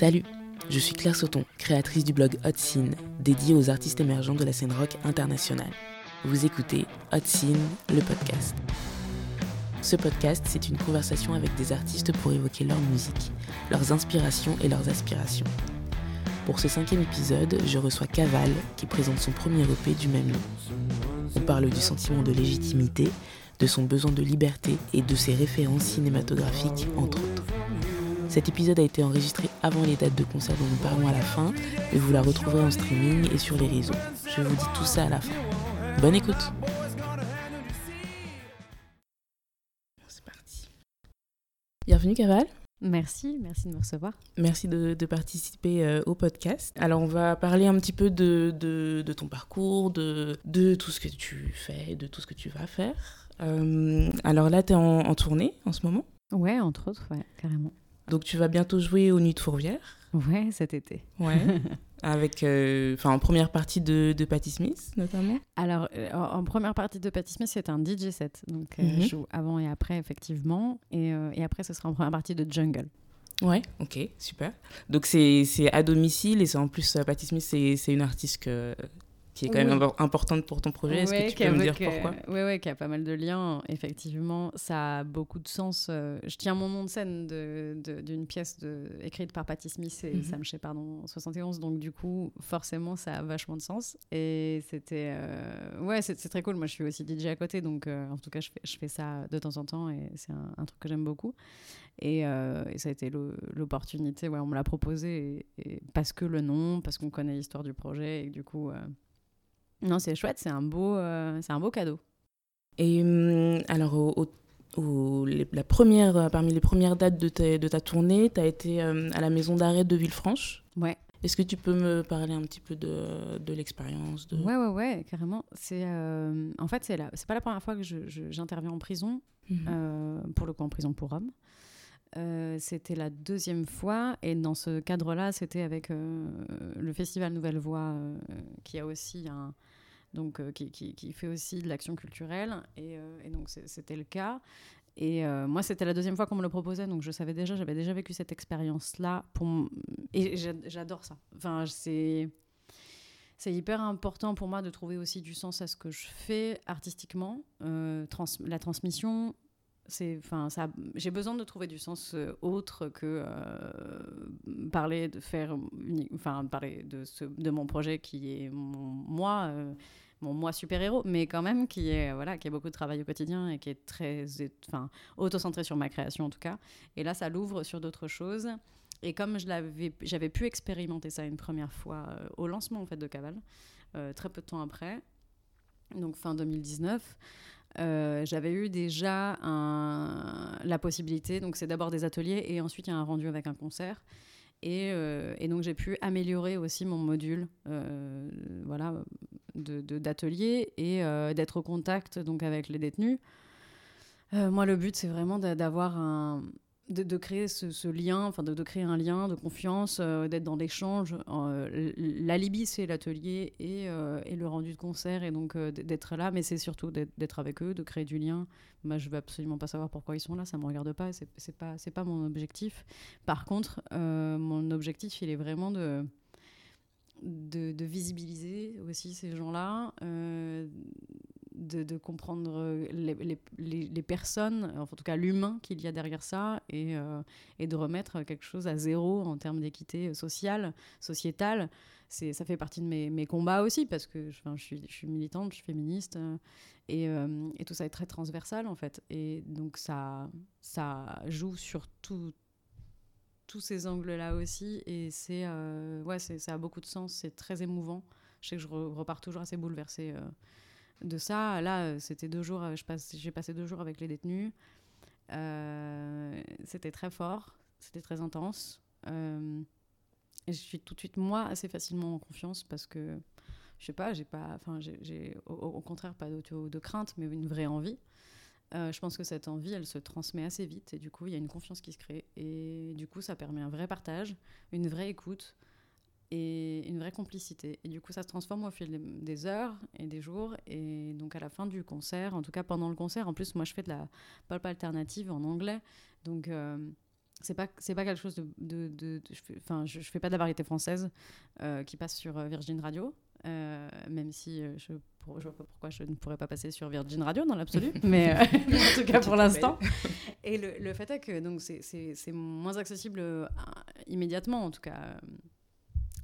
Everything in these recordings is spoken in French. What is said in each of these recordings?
Salut, je suis Claire Sauton, créatrice du blog Hot Scene, dédié aux artistes émergents de la scène rock internationale. Vous écoutez Hot Scene, le podcast. Ce podcast, c'est une conversation avec des artistes pour évoquer leur musique, leurs inspirations et leurs aspirations. Pour ce cinquième épisode, je reçois Caval, qui présente son premier EP du même nom. On parle du sentiment de légitimité, de son besoin de liberté et de ses références cinématographiques, entre autres. Cet épisode a été enregistré avant les dates de concert dont nous parlons à la fin, et vous la retrouverez en streaming et sur les réseaux. Je vous dis tout ça à la fin. Bonne écoute C'est parti. Bienvenue Caval. Merci, merci de me recevoir. Merci de, participer euh, au podcast. Alors, on va parler un petit peu de, de, ton parcours, de, de tout ce que tu fais, de tout ce que tu vas faire. Euh, alors là, tu es en, en, tournée en ce moment? Ouais, entre autres, ouais, carrément. Donc tu vas bientôt jouer aux Nuits de Fourvière. Ouais, cet été. Ouais. Avec, euh, en première partie de, de Patti Smith, notamment. Alors, euh, en, première partie de Patti Smith, c'est un DJ set. Donc, euh, mhm. je joue avant et après, effectivement. Et, et, après, ce sera en première partie de Jungle. Ouais, ok, super. Donc, c'est à domicile et c'est en plus, Patti Smith, c'est une artiste que qui est quand même importante pour ton projet. Est-ce que tu peux me dire pourquoi? Oui, oui, qui a pas mal de liens. Effectivement, ça a beaucoup de sens. Euh, je tiens mon nom de scène d'une de, pièce de, écrite par Patti Smith et mm -hmm. Sam Shepard en 71. Donc, du coup, forcément, ça a vachement de sens. Et c'était... Euh, ouais, c'est très cool. Moi, je suis aussi DJ à côté. Donc, euh, en tout cas, je fais, je fais ça de temps en temps. Et c'est un, truc que j'aime beaucoup. Et, ça a été l'opportunité. Ouais, on me l'a proposé. Et, parce que le nom, parce qu'on connaît l'histoire du projet. Et du coup... Non, c'est chouette, c'est un, beau, euh, c'est un beau cadeau. Et hum, alors, au, la première, euh, parmi les premières dates de ta, de ta tournée, tu as été euh, à la maison d'arrêt de Villefranche. Ouais. Est-ce que tu peux me parler un petit peu de, de l'expérience de... Ouais, ouais, ouais, carrément. C'est, en fait, c'est, la, c'est pas la première fois que j'interviens en prison, mhm. pour le coup en prison pour hommes. c'était la deuxième fois et dans ce cadre-là, c'était avec le festival Nouvelle Voix qui a aussi un, donc euh, qui, fait aussi de l'action culturelle. Et, euh, donc c'était le cas. Et euh, moi, c'était la deuxième fois qu'on me le proposait, donc je savais déjà, j'avais déjà vécu cette expérience-là. Et j'adore ça. Enfin, c'est c'est hyper important pour moi de trouver aussi du sens à ce que je fais artistiquement. la transmission, c'est, enfin, ça, j'ai besoin de trouver du sens autre que parler de faire, enfin, parler de, ce, de mon projet qui est mon, moi mon moi super-héros, mais quand même qui est voilà, qui a beaucoup de travail au quotidien et qui est très enfin auto-centré sur ma création en tout cas. Et là, ça l'ouvre sur d'autres choses. Et comme je l'avais, j'avais pu expérimenter ça une première fois euh, au lancement en fait de Caval, euh, très peu de temps après, donc fin 2019. Euh, j'avais eu déjà la possibilité, donc c'est d'abord des ateliers et ensuite il y a un rendu avec un concert. Et, et donc j'ai pu améliorer aussi mon module, voilà, d'atelier et euh, d'être au contact donc avec les détenus. Euh, moi, le but, c'est vraiment d'avoir un, de, créer ce, lien, enfin de, créer un lien de confiance, euh, d'être dans l'échange. L'alibi, c'est l'atelier et, et, le rendu de concert, et donc d'être là, mais c'est surtout d'être avec eux, de créer du lien. Moi, je veux absolument pas savoir pourquoi ils sont là, ça me regarde pas, c'est pas, pas mon objectif. Par contre, mon objectif, il est vraiment de, visibiliser aussi ces gens-là, euh, de, comprendre les, les, personnes, en tout cas l'humain qu'il y a derrière ça, et, euh, et, de remettre quelque chose à zéro en termes d'équité sociale, sociétale. C'est, ça fait partie de mes, mes combats aussi, parce que je, je, suis, je suis militante, je suis féministe, euh, et, et, tout ça est très transversal en fait. Et donc ça, ça joue sur tout tous ces angles-là aussi. Et c'est, euh, ouais, ça a beaucoup de sens, c'est très émouvant. Je sais que je repars toujours assez bouleversée euh, de ça. Là, euh, c'était deux jours, passe, j'ai passé deux jours avec les détenus. c'était très fort, c'était très intense. et je suis tout de suite, moi, assez facilement en confiance parce que, je sais pas, j'ai pas, enfin, j'ai, au, contraire pas de, crainte, mais une vraie envie. Euh, je pense que cette envie, elle se transmet assez vite et du coup, il y a une confiance qui se crée. Et du coup, ça permet un vrai partage, une vraie écoute et une vraie complicité. Et du coup, ça se transforme au fil des heures et des jours. Et donc, à la fin du concert, en tout cas pendant le concert, en plus, moi, je fais de la pop alternative en anglais. Donc, euh, c'est pas c'est pas quelque chose de, de, de, je fais, enfin je, fais pas de la variété française euh, qui passe sur Virgin Radio euh, même si je, je vois pas pourquoi je ne pourrais pas passer sur Virgin Radio dans l'absolu mais en tout cas pour l'instant et le, le, fait est que donc c'est moins accessible immédiatement en tout cas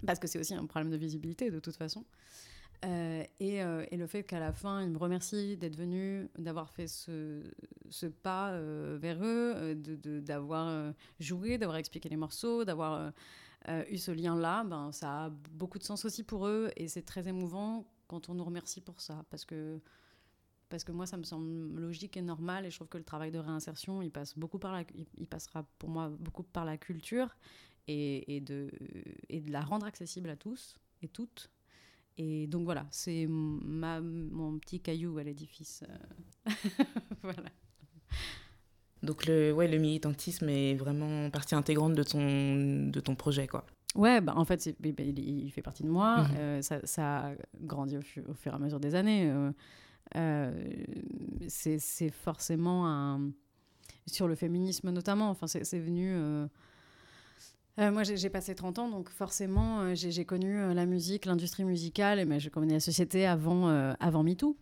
parce que c'est aussi un problème de visibilité de toute façon euh, euh, et, le fait qu'à la fin, ils me remercient d'être venu, d'avoir fait ce, pas euh, vers eux, d'avoir joué, d'avoir expliqué les morceaux, d'avoir eu ce lien-là, ben, ça a beaucoup de sens aussi pour eux. Et c'est très émouvant quand on nous remercie pour ça. Parce que, parce que moi, ça me semble logique et normal. Et je trouve que le travail de réinsertion, il, passe beaucoup par la, il, passera pour moi beaucoup par la culture et, et, de, et de la rendre accessible à tous et toutes et donc voilà, c'est mon petit caillou à l'édifice. Euh. voilà. Donc le, ouais, le militantisme est vraiment partie intégrante de ton, de ton projet, quoi. Ouais, bah, en fait, il, fait partie de moi. Mhm. Euh, ça, ça, a grandi au, au, fur et à mesure des années. Euh, c'est forcément un... Sur le féminisme notamment, enfin, c'est venu euh, moi, j'ai passé 30 ans, donc forcément, euh, j'ai connu euh, la musique, l'industrie musicale, mais je connais la société avant, avant MeToo.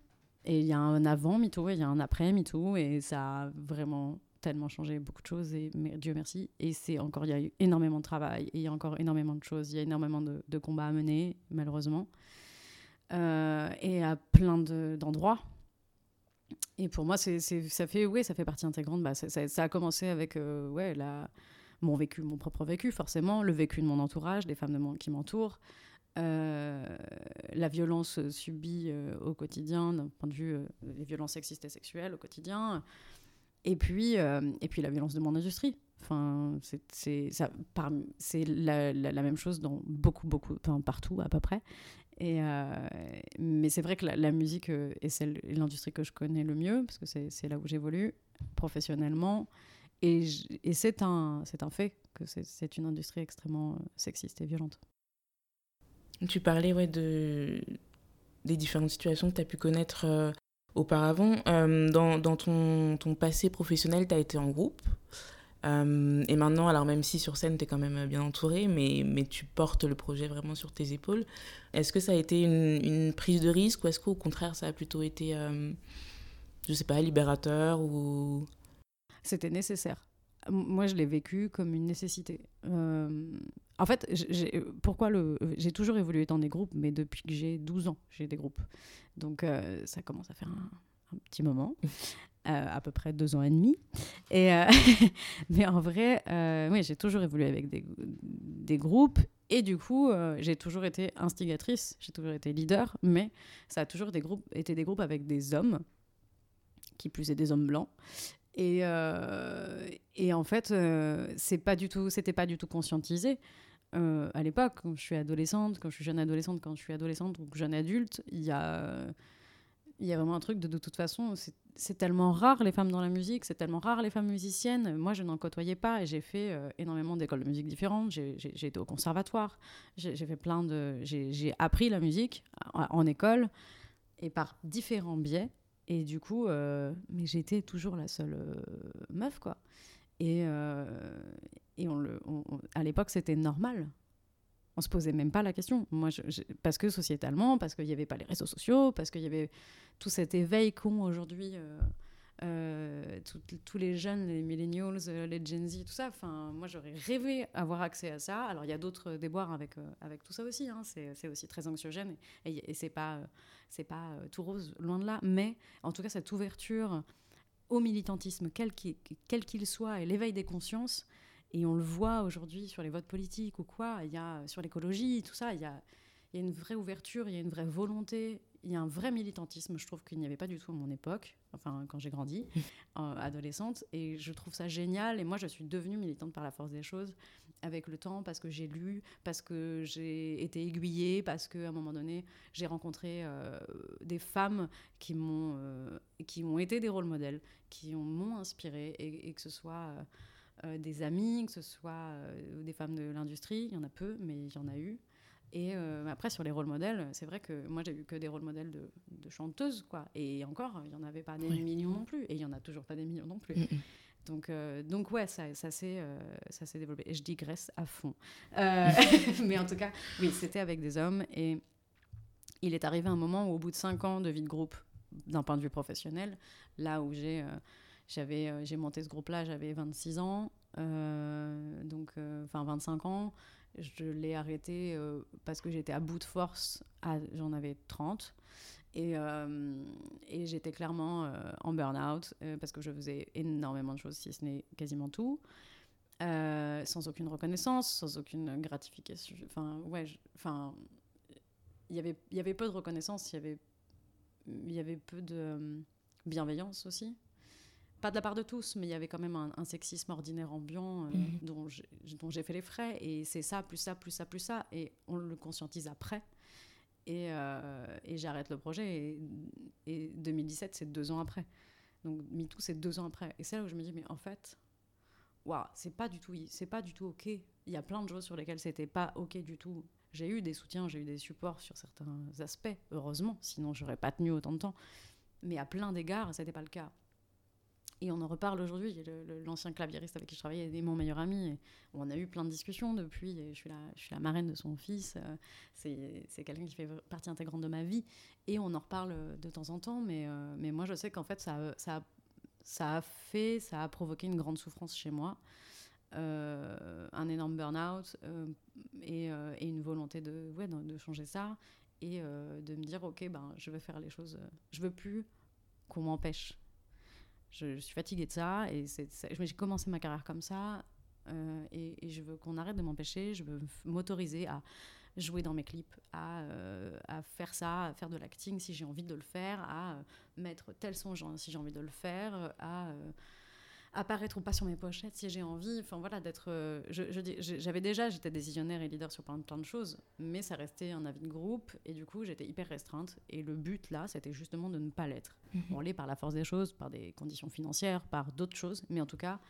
Et il y a un avant MeToo, et il y a un après MeToo, et ça a vraiment tellement changé beaucoup de choses, et Dieu merci. Et c'est encore, il y a eu énormément de travail, et il y a encore énormément de choses, il y a énormément de, combats à mener, malheureusement, et à plein d'endroits. et pour moi, c'est ça fait, ouais, ça fait partie intégrante. Bah, ça, ça, a commencé avec ouais, la mon vécu, mon propre vécu, forcément, le vécu de mon entourage, des femmes de qui m'entourent, euh, la violence subie euh, au quotidien, d'un point de vue euh, les violences sexistes et sexuelles au quotidien, et puis, et puis la violence de mon industrie. Enfin, c'est la, la, la, même chose dans beaucoup, beaucoup, enfin partout à peu près. Et mais c'est vrai que la, musique est l'industrie que je connais le mieux, parce que c'est là où j'évolue professionnellement. Et, c'est un, un fait que c'est une industrie extrêmement euh, sexiste et violente. Tu parlais ouais, de, des différentes situations que tu as pu connaître euh, auparavant. Euh, dans, dans ton, ton, passé professionnel, tu as été en groupe. et maintenant, alors même si sur scène, tu es quand même bien entouré, mais, mais tu portes le projet vraiment sur tes épaules. Est-ce que ça a été une, prise de risque ou est-ce qu'au contraire, ça a plutôt été, je sais pas, libérateur ou c'était nécessaire. Moi, je l'ai vécu comme une nécessité. Euh, en fait, pourquoi le, j'ai toujours évolué dans des groupes, mais depuis que j'ai 12 ans, j'ai des groupes. Donc, euh, ça commence à faire un, petit moment. Euh, à peu près deux ans et demi. Et mais en vrai, oui, j'ai toujours évolué avec des, des groupes. Et du coup, j'ai toujours été instigatrice, j'ai toujours été leader, mais ça a toujours des groupes, été des groupes avec des hommes, qui plus est des hommes blancs. Et, euh, et en fait, euh, c'est pas du tout, c'était pas du tout conscientisé. Euh, à l'époque, quand je suis adolescente, quand je suis jeune adolescente, quand je suis adolescente ou jeune adulte, il y a, vraiment un truc de, toute façon, c'est tellement rare les femmes dans la musique, c'est tellement rare les femmes musiciennes. Moi, je n'en côtoyais pas et j'ai fait énormément d'écoles de musique différentes. J'ai été au conservatoire, j'ai fait plein de, j'ai appris la musique en école et par différents biais. Et du coup, euh, j'étais toujours la seule euh, meuf, quoi. Et, euh, et on le, à l'époque, c'était normal. On se posait même pas la question. Moi, parce que sociétalement, parce qu'il n'y avait pas les réseaux sociaux, parce qu'il y avait tout cet éveil qu'ont aujourd'hui euh, tous les jeunes, les millennials, euh, les Gen Z, tout ça. Enfin, moi, j'aurais rêvé avoir accès à ça. Alors, il y a d'autres déboires avec, euh, avec tout ça aussi. Hein. C'est aussi très anxiogène et, et c'est pas, c'est pas tout rose, loin de là. Mais en tout cas, cette ouverture au militantisme, quel qu'il soit, et l'éveil des consciences, et on le voit aujourd'hui sur les votes politiques ou quoi, y a sur l'écologie, tout ça, il y a, il y a une vraie ouverture, il y a une vraie volonté il y a un vrai militantisme, je trouve qu'il n'y avait pas du tout à mon époque, enfin quand j'ai grandi, adolescente, et je trouve ça génial. Et moi, je suis devenue militante par la force des choses avec le temps, parce que j'ai lu, parce que j'ai été aiguillée, parce qu'à un moment donné, j'ai rencontré euh, des femmes qui m'ont euh, qui ont été des rôles modèles, qui m'ont inspirée, et, que ce soit euh, des amis, que ce soit des femmes de l'industrie, il y en a peu, mais il y en a eu. Et euh, après, sur les rôles modèles, c'est vrai que moi, j'ai eu que des rôles modèles de, de chanteuses, quoi. Et encore, il n'y en avait pas des millions non plus. Et il n'y en a toujours pas des millions non plus. Donc, donc ouais, ça, ça s'est développé. Et je digresse à fond. mais en tout cas, oui, c'était avec des hommes. Et il est arrivé un moment où, au bout de cinq ans de vie de groupe, d'un point de vue professionnel, là où j'ai j'avais j'ai monté ce groupe-là, j'avais 26 ans, donc enfin 25 ans. Je l'ai arrêté parce que j'étais à bout de force. J'en avais 30. Et, et j'étais clairement en burn-out parce que je faisais énormément de choses, si ce n'est quasiment tout. sans aucune reconnaissance, sans aucune gratification. Enfin, ouais, enfin, il y avait, il y avait peu de reconnaissance, il y avait peu de bienveillance aussi pas de la part de tous, mais il y avait quand même un, sexisme ordinaire ambiant euh, mhm. dont j'ai fait les frais. Et c'est ça, plus ça, plus ça, plus ça. Et on le conscientise après. Et, euh, et j'arrête le projet. Et, 2017, c'est deux ans après. Donc MeToo, c'est deux ans après. Et c'est là où je me dis, mais en fait, waouh, c'est pas du tout, c'est pas du tout ok. Il y a plein de choses sur lesquelles c'était pas ok du tout. J'ai eu des soutiens, j'ai eu des supports sur certains aspects, heureusement, sinon j'aurais pas tenu autant de temps. Mais à plein d'égards, c'était pas le cas. Et on en reparle aujourd'hui. L'ancien claviériste avec qui je travaillais est mon meilleur ami. On a eu plein de discussions depuis. Je, suis la, marraine de son fils. Euh, c'est quelqu'un qui fait partie intégrante de ma vie. Et on en reparle de temps en temps. Mais, euh, mais moi, je sais qu'en fait, ça, a fait, ça a provoqué une grande souffrance chez moi. Euh, un énorme burn-out et, une volonté de, changer ça. Et de me dire, OK, ben, je vais faire les choses. je veux plus qu'on m'empêche je, suis fatiguée de ça et j'ai commencé ma carrière comme ça euh, et, je veux qu'on arrête de m'empêcher. Je veux m'autoriser à jouer dans mes clips, à, euh, à, faire ça, à faire de l'acting si j'ai envie de le faire, à euh, mettre tel son si j'ai envie de le faire, à apparaître ou pas sur mes pochettes si j'ai envie. Enfin voilà, d'être. Euh, j'avais déjà, j'étais décisionnaire et leader sur plein, plein, de choses, mais ça restait un avis de groupe et du coup j'étais hyper restreinte. Et le but là, c'était justement de ne pas l'être. Mhm. On l'est par la force des choses, par des conditions financières, par d'autres choses, mais en tout cas,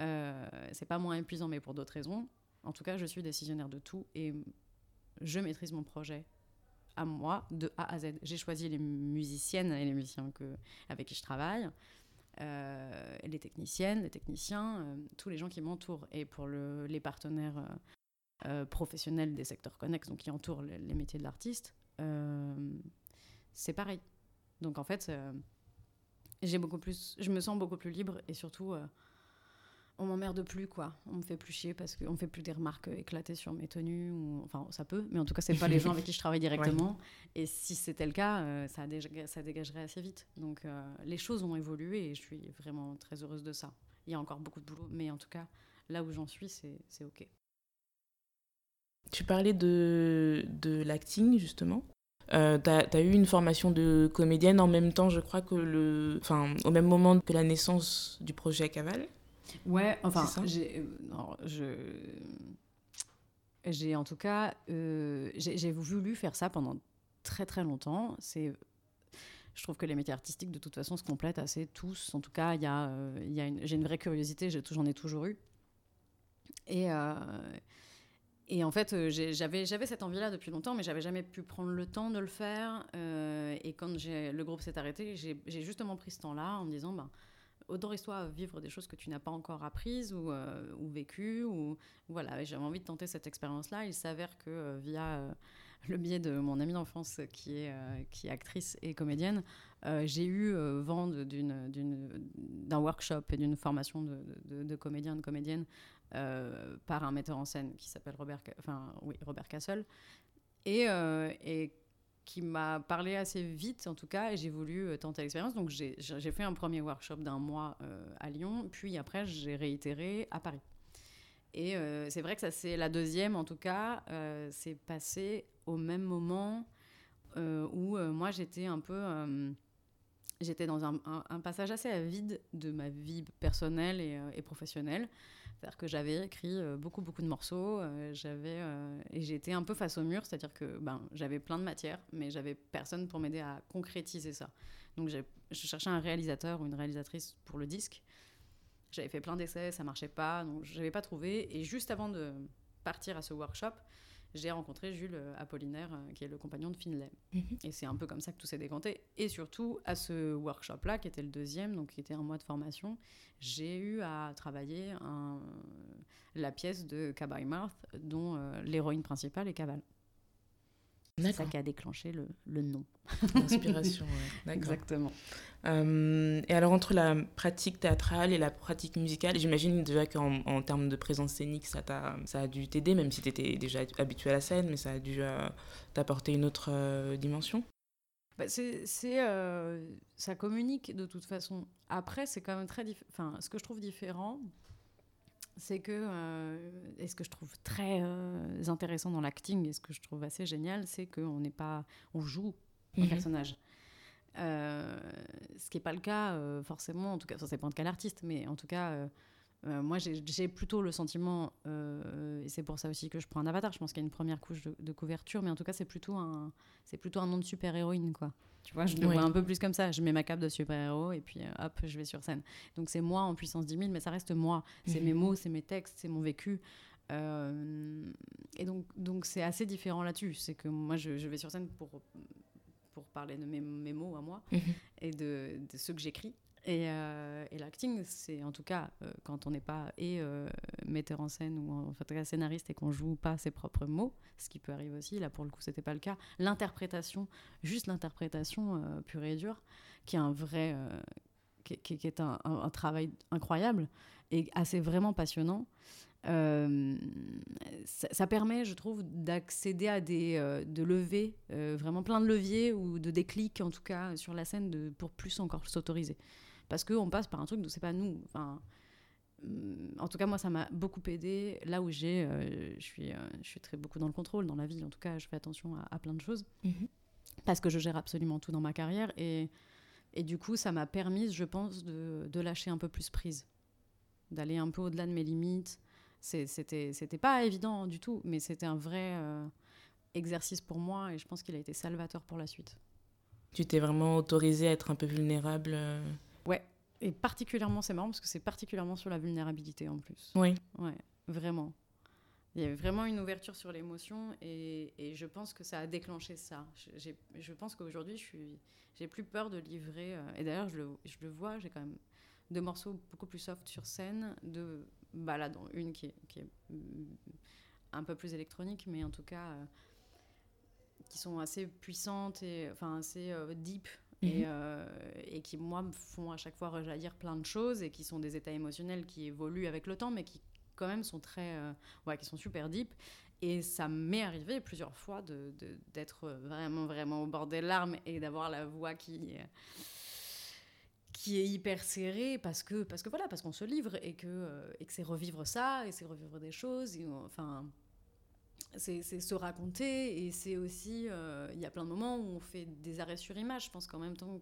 euh, c'est pas moins épuisant, mais pour d'autres raisons. En tout cas, je suis décisionnaire de tout et je maîtrise mon projet à moi de A à Z. J'ai choisi les musiciennes et les musiciens que, avec qui je travaille. Euh, les techniciennes, les techniciens, euh, tous les gens qui m'entourent. Et pour le, les partenaires euh, professionnels des secteurs connexes, donc qui entourent les, métiers de l'artiste, c'est pareil. Donc en fait, j'ai beaucoup plus, je me sens beaucoup plus libre et surtout on m'emmerde plus quoi. On me fait plus chier parce qu'on fait plus des remarques éclatées sur mes tenues ou enfin ça peut mais en tout cas c'est pas les gens avec qui je travaille directement. Et si c'était le cas euh, ça, ça dégagerait assez vite. Donc euh, les choses ont évolué et je suis vraiment très heureuse de ça. Il y a encore beaucoup de boulot mais en tout cas là où j'en suis c'est ok. Tu parlais de, de l'acting justement. Euh, tu as, eu une formation de comédienne en même temps, je crois que le, enfin, au même moment que la naissance du projet Caval. Ouais, enfin, j'ai, je, j'ai en tout cas, euh, j'ai voulu faire ça pendant très très longtemps. C'est, je trouve que les métiers artistiques de toute façon se complètent assez tous. En tout cas, il y a, euh, il y a une, j'ai une vraie curiosité, j'en ai toujours eu. Et euh, et en fait, j'avais, j'avais cette envie-là depuis longtemps, mais j'avais jamais pu prendre le temps de le faire. et quand le groupe s'est arrêté, j'ai, justement pris ce temps-là en me disant, ben, autorise-toi vivre des choses que tu n'as pas encore apprises ou, euh, ou vécues. Voilà, j'avais envie de tenter cette expérience-là. Il s'avère que euh, via euh, le biais de mon amie d'enfance qui est, qui actrice et comédienne, j'ai eu vent d'un workshop et d'une formation de, de, de, de comédienne par un metteur en scène qui s'appelle Robert, enfin, oui, Robert Castle. Et, et qui m'a parlé assez vite, en tout cas, et j'ai voulu euh, tenter l'expérience. Donc, j'ai fait un premier workshop d'un mois euh, à Lyon, puis après, j'ai réitéré à Paris. Et euh, c'est vrai que ça, c'est la deuxième, en tout cas, c'est passé au même moment où moi, j'étais un peu. J'étais dans un, passage assez vide de ma vie personnelle et, et professionnelle. C'est-à-dire que j'avais écrit euh, beaucoup, beaucoup de morceaux, euh, j'avais, euh, et j'étais un peu face au mur, c'est-à-dire que ben, j'avais plein de matière, mais j'avais personne pour m'aider à concrétiser ça. Donc je cherchais un réalisateur ou une réalisatrice pour le disque. J'avais fait plein d'essais, ça marchait pas, donc je n'avais pas trouvé. Et juste avant de partir à ce workshop, j'ai rencontré Jules Apollinaire, qui est le compagnon de Finlay. Mhm. Et c'est un peu comme ça que tout s'est décanté. Et surtout, à ce workshop-là, qui était le deuxième, donc qui était un mois de formation, j'ai eu à travailler un, la pièce de Kabai Marth, dont l'héroïne principale est Caval. C'est ça qui a déclenché le, le nom. L'inspiration, ouais. Exactement. Euh, et alors, entre la pratique théâtrale et la pratique musicale, j'imagine déjà qu'en en termes de présence scénique, ça, a, ça a dû t'aider, même si tu étais déjà habitué à la scène, mais ça a dû euh, t'apporter une autre euh, dimension? Bah c'est, ça communique de toute façon. Après, c'est quand même très différent. Enfin, ce que je trouve différent, c'est que, euh, et ce que je trouve très euh, intéressant dans l'acting, et ce que je trouve assez génial, c'est qu'on n'est pas, on joue un mhm. personnage. Euh, ce qui n'est pas le cas forcément, en tout cas, ça dépend de quel artiste, mais en tout cas, moi j'ai plutôt le sentiment, et c'est pour ça aussi que je prends un avatar, je pense qu'il y a une première couche de, de couverture, mais en tout cas c'est plutôt un, c'est plutôt un nom de super-héroïne, quoi. Tu vois, je le vois un peu plus comme ça. Je mets ma cape de super-héros et puis euh, hop, je vais sur scène. Donc c'est moi en puissance 10 000, mais ça reste moi. C'est mes mhm. mots, c'est mes textes, c'est mon vécu. Euh, et donc donc c'est assez différent là-dessus. C'est que moi, je, vais sur scène pour, pour parler de mes, mes mots à moi mhm. et de, de ceux que j'écris. Euh, et, l'acting, c'est en tout cas euh, quand on n'est pas et euh, metteur en scène ou en, fait scénariste et qu'on joue pas ses propres mots, ce qui peut arriver aussi. Là, pour le coup, c'était pas le cas. L'interprétation, juste l'interprétation pure et dure, qui est un vrai, qui, est un, travail incroyable et assez vraiment passionnant. Ça, permet, je trouve, d'accéder à des, de lever vraiment plein de leviers ou de déclics en tout cas sur la scène pour plus encore s'autoriser parce qu'on passe par un truc d'où c'est pas nous. Enfin, mm, en tout cas, moi, ça m'a beaucoup aidé. Là où j'ai, euh, je suis, euh, je suis très beaucoup dans le contrôle dans la vie. En tout cas, je fais attention à, plein de choses mhm. parce que je gère absolument tout dans ma carrière et et du coup, ça m'a permis, je pense, de, de, lâcher un peu plus prise, d'aller un peu au-delà de mes limites. C'était, c'était pas évident du tout, mais c'était un vrai euh, exercice pour moi et je pense qu'il a été salvateur pour la suite. Tu t'es vraiment autorisé à être un peu vulnérable et particulièrement, c'est marrant parce que c'est particulièrement sur la vulnérabilité en plus. Oui. Ouais, vraiment. Il y avait vraiment une ouverture sur l'émotion et, et, je pense que ça a déclenché ça. Je, je pense qu'aujourd'hui, j'ai plus peur de livrer. Euh, et d'ailleurs, je le, je le vois, j'ai quand même deux morceaux beaucoup plus soft sur scène, de bah là, dont une qui est, qui est un peu plus électronique, mais en tout cas, euh, qui sont assez puissantes et enfin assez euh, deep et, mhm. euh, et, qui, moi, me font à chaque fois rejaillir plein de choses et qui sont des états émotionnels qui évoluent avec le temps, mais qui, quand même, sont très. Euh, ouais, qui sont super deep. Et ça m'est arrivé plusieurs fois d'être de, vraiment, vraiment au bord des larmes et d'avoir la voix qui qui est hyper serrée parce que parce que voilà parce qu'on se livre et que euh, et que c'est revivre ça et c'est revivre des choses et, enfin c'est se raconter et c'est aussi euh, il y a plein de moments où on fait des arrêts sur image. Je pense qu'en même temps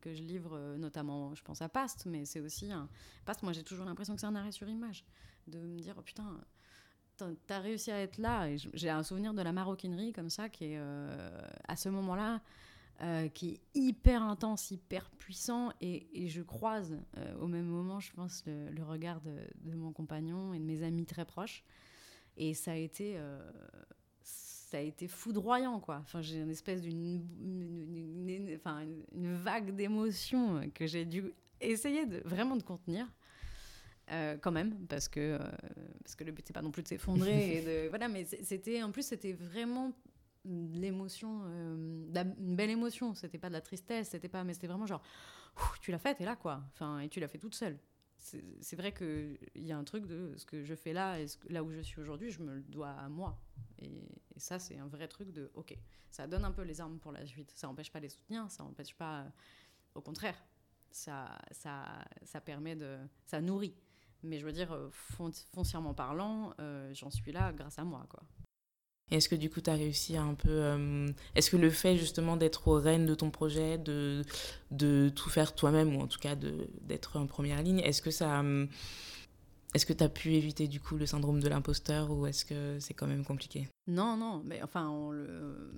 que je livre euh, notamment je pense à Past mais c'est aussi un Past moi j'ai toujours l'impression que c'est un arrêt sur image. De me dire oh putain t'as réussi à être là. J'ai un souvenir de la maroquinerie comme ça qui est euh, à ce moment là qui est hyper intense, hyper puissant, et, je croise au même moment, je pense, le, regard de, mon compagnon et de mes amis très proches, et ça a été, euh, ça a été foudroyant, quoi. Enfin, j'ai une espèce d'une, une, vague d'émotions que j'ai dû essayer de, vraiment de contenir. Euh, quand même parce que euh, parce que le but c'est pas non plus de s'effondrer et de voilà mais c'était en plus c'était vraiment l'émotion une belle émotion c'était pas de la tristesse c'était pas mais c'était vraiment genre tu l'as fait et là quoi enfin et tu l'as fait toute seule c'est vrai qu'il y a un truc de ce que je fais là et là où je suis aujourd'hui, je me le dois à moi. Et, ça, c'est un vrai truc de OK, ça donne un peu les armes pour la suite. Ça n'empêche pas les soutenir, ça n'empêche pas. au contraire, ça, ça, ça permet de. Ça nourrit. Mais je veux dire, euh, foncièrement parlant, euh, j'en suis là grâce à moi, quoi est-ce que du coup, tu as réussi à un peu... Euh, est-ce que le fait justement d'être au reine de ton projet, de, de tout faire toi-même, ou en tout cas d'être en première ligne, est-ce que ça... Euh, est-ce que tu as pu éviter du coup le syndrome de l'imposteur ou est-ce que c'est quand même compliqué? Non, non, mais enfin, on le...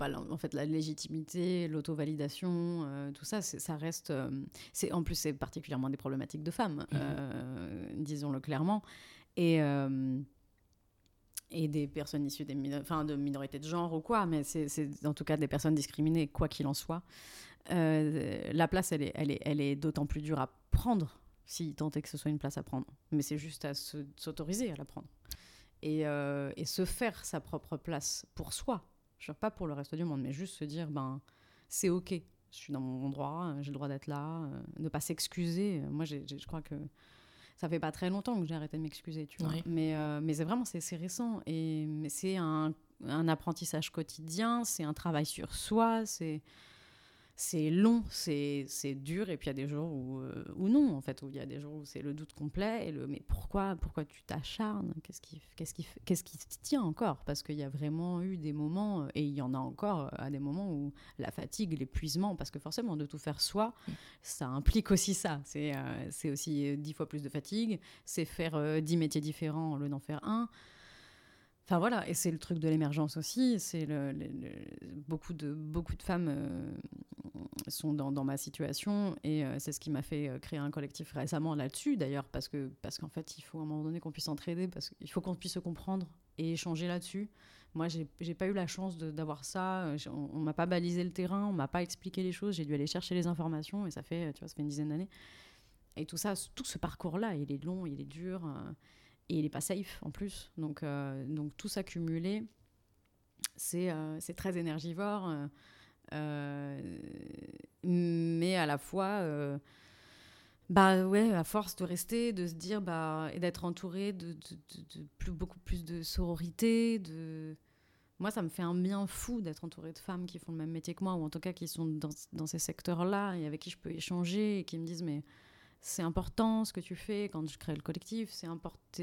En fait, la légitimité, l'auto-validation, euh, tout ça, ça reste... c'est en plus, c'est particulièrement des problématiques de femmes, mmh disons-le clairement. Et et des personnes issues des enfin, de minorités de genre ou quoi, mais c'est en tout cas des personnes discriminées, quoi qu'il en soit. Euh, la place, elle est, elle est, elle est d'autant plus dure à prendre si tant est que ce soit une place à prendre. Mais c'est juste à s'autoriser à la prendre. Et, euh, et, se faire sa propre place pour soi. Pas pour le reste du monde, mais juste se dire, ben, c'est OK. Je suis dans mon droit, j'ai le droit d'être là. Euh, ne pas s'excuser. Moi, je crois que ça fait pas très longtemps que j'ai arrêté de m'excuser, tu vois. Mais, euh, mais c'est vraiment, c'est récent. Et c'est un, un, apprentissage quotidien, c'est un travail sur soi, c'est c'est long, c'est dur, et puis il y a des jours où, euh, où non, en fait, où il y a des jours où c'est le doute complet, et le mais pourquoi, pourquoi tu t'acharnes? Qu'est-ce qui, qu'est-ce qui, qu'est-ce qui tient encore? Parce qu'il y a vraiment eu des moments, et il y en a encore à des moments où la fatigue, l'épuisement, parce que forcément, de tout faire soi, ça implique aussi ça. C'est euh, aussi euh, dix fois plus de fatigue, c'est faire dix métiers différents au lieu d'en faire un. Enfin voilà, et c'est le truc de l'émergence aussi. C'est beaucoup de femmes euh, sont dans, dans, ma situation et euh, c'est ce qui m'a fait euh, créer un collectif récemment là-dessus d'ailleurs parce que parce qu'en fait il faut à un moment donné qu'on puisse s'entraider parce qu'il faut qu'on puisse se comprendre et échanger là-dessus. Moi j'ai pas eu la chance d'avoir ça. On, on m'a pas balisé le terrain, on m'a pas expliqué les choses. J'ai dû aller chercher les informations et ça fait tu vois ça fait une dizaine d'années. Et tout ça, tout ce parcours là, il est long, il est dur et il n'est pas safe en plus. Donc, euh, donc tout s'accumuler, c'est euh, très énergivore, euh, mais à la fois, bah ouais, à force de rester, de se dire, bah, et d'être entouré de, plus, beaucoup plus de sororité, de... Moi, ça me fait un bien fou d'être entouré de femmes qui font le même métier que moi, ou en tout cas qui sont dans, dans ces secteurs-là, et avec qui je peux échanger, et qui me disent, mais c'est important ce que tu fais quand je crée le collectif, c'est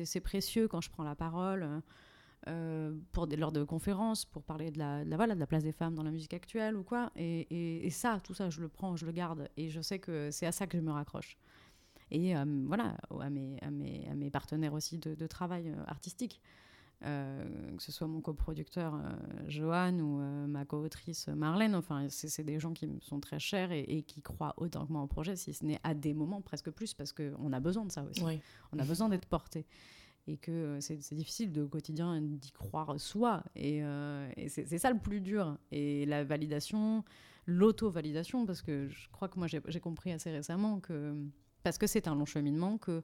c'est précieux quand je prends la parole euh, pour lors de conférences, pour parler de la, la, de la place des femmes dans la musique actuelle ou quoi. Et, ça, tout ça, je le prends, je le garde, et je sais que c'est à ça que je me raccroche. Et euh, voilà, à mes, partenaires aussi de, de travail euh, artistique. Euh, que ce soit mon coproducteur euh, Johan ou euh, ma co-autrice Marlène. Enfin, c'est des gens qui me sont très chers et, qui croient autant que moi au projet, si ce n'est à des moments presque plus, parce qu'on a besoin de ça aussi. On a besoin d'être porté. Et que c'est difficile de, au quotidien d'y croire soi. Et, c'est ça le plus dur. Et la validation, l'auto-validation, parce que je crois que moi j'ai compris assez récemment que, parce que c'est un long cheminement, que euh,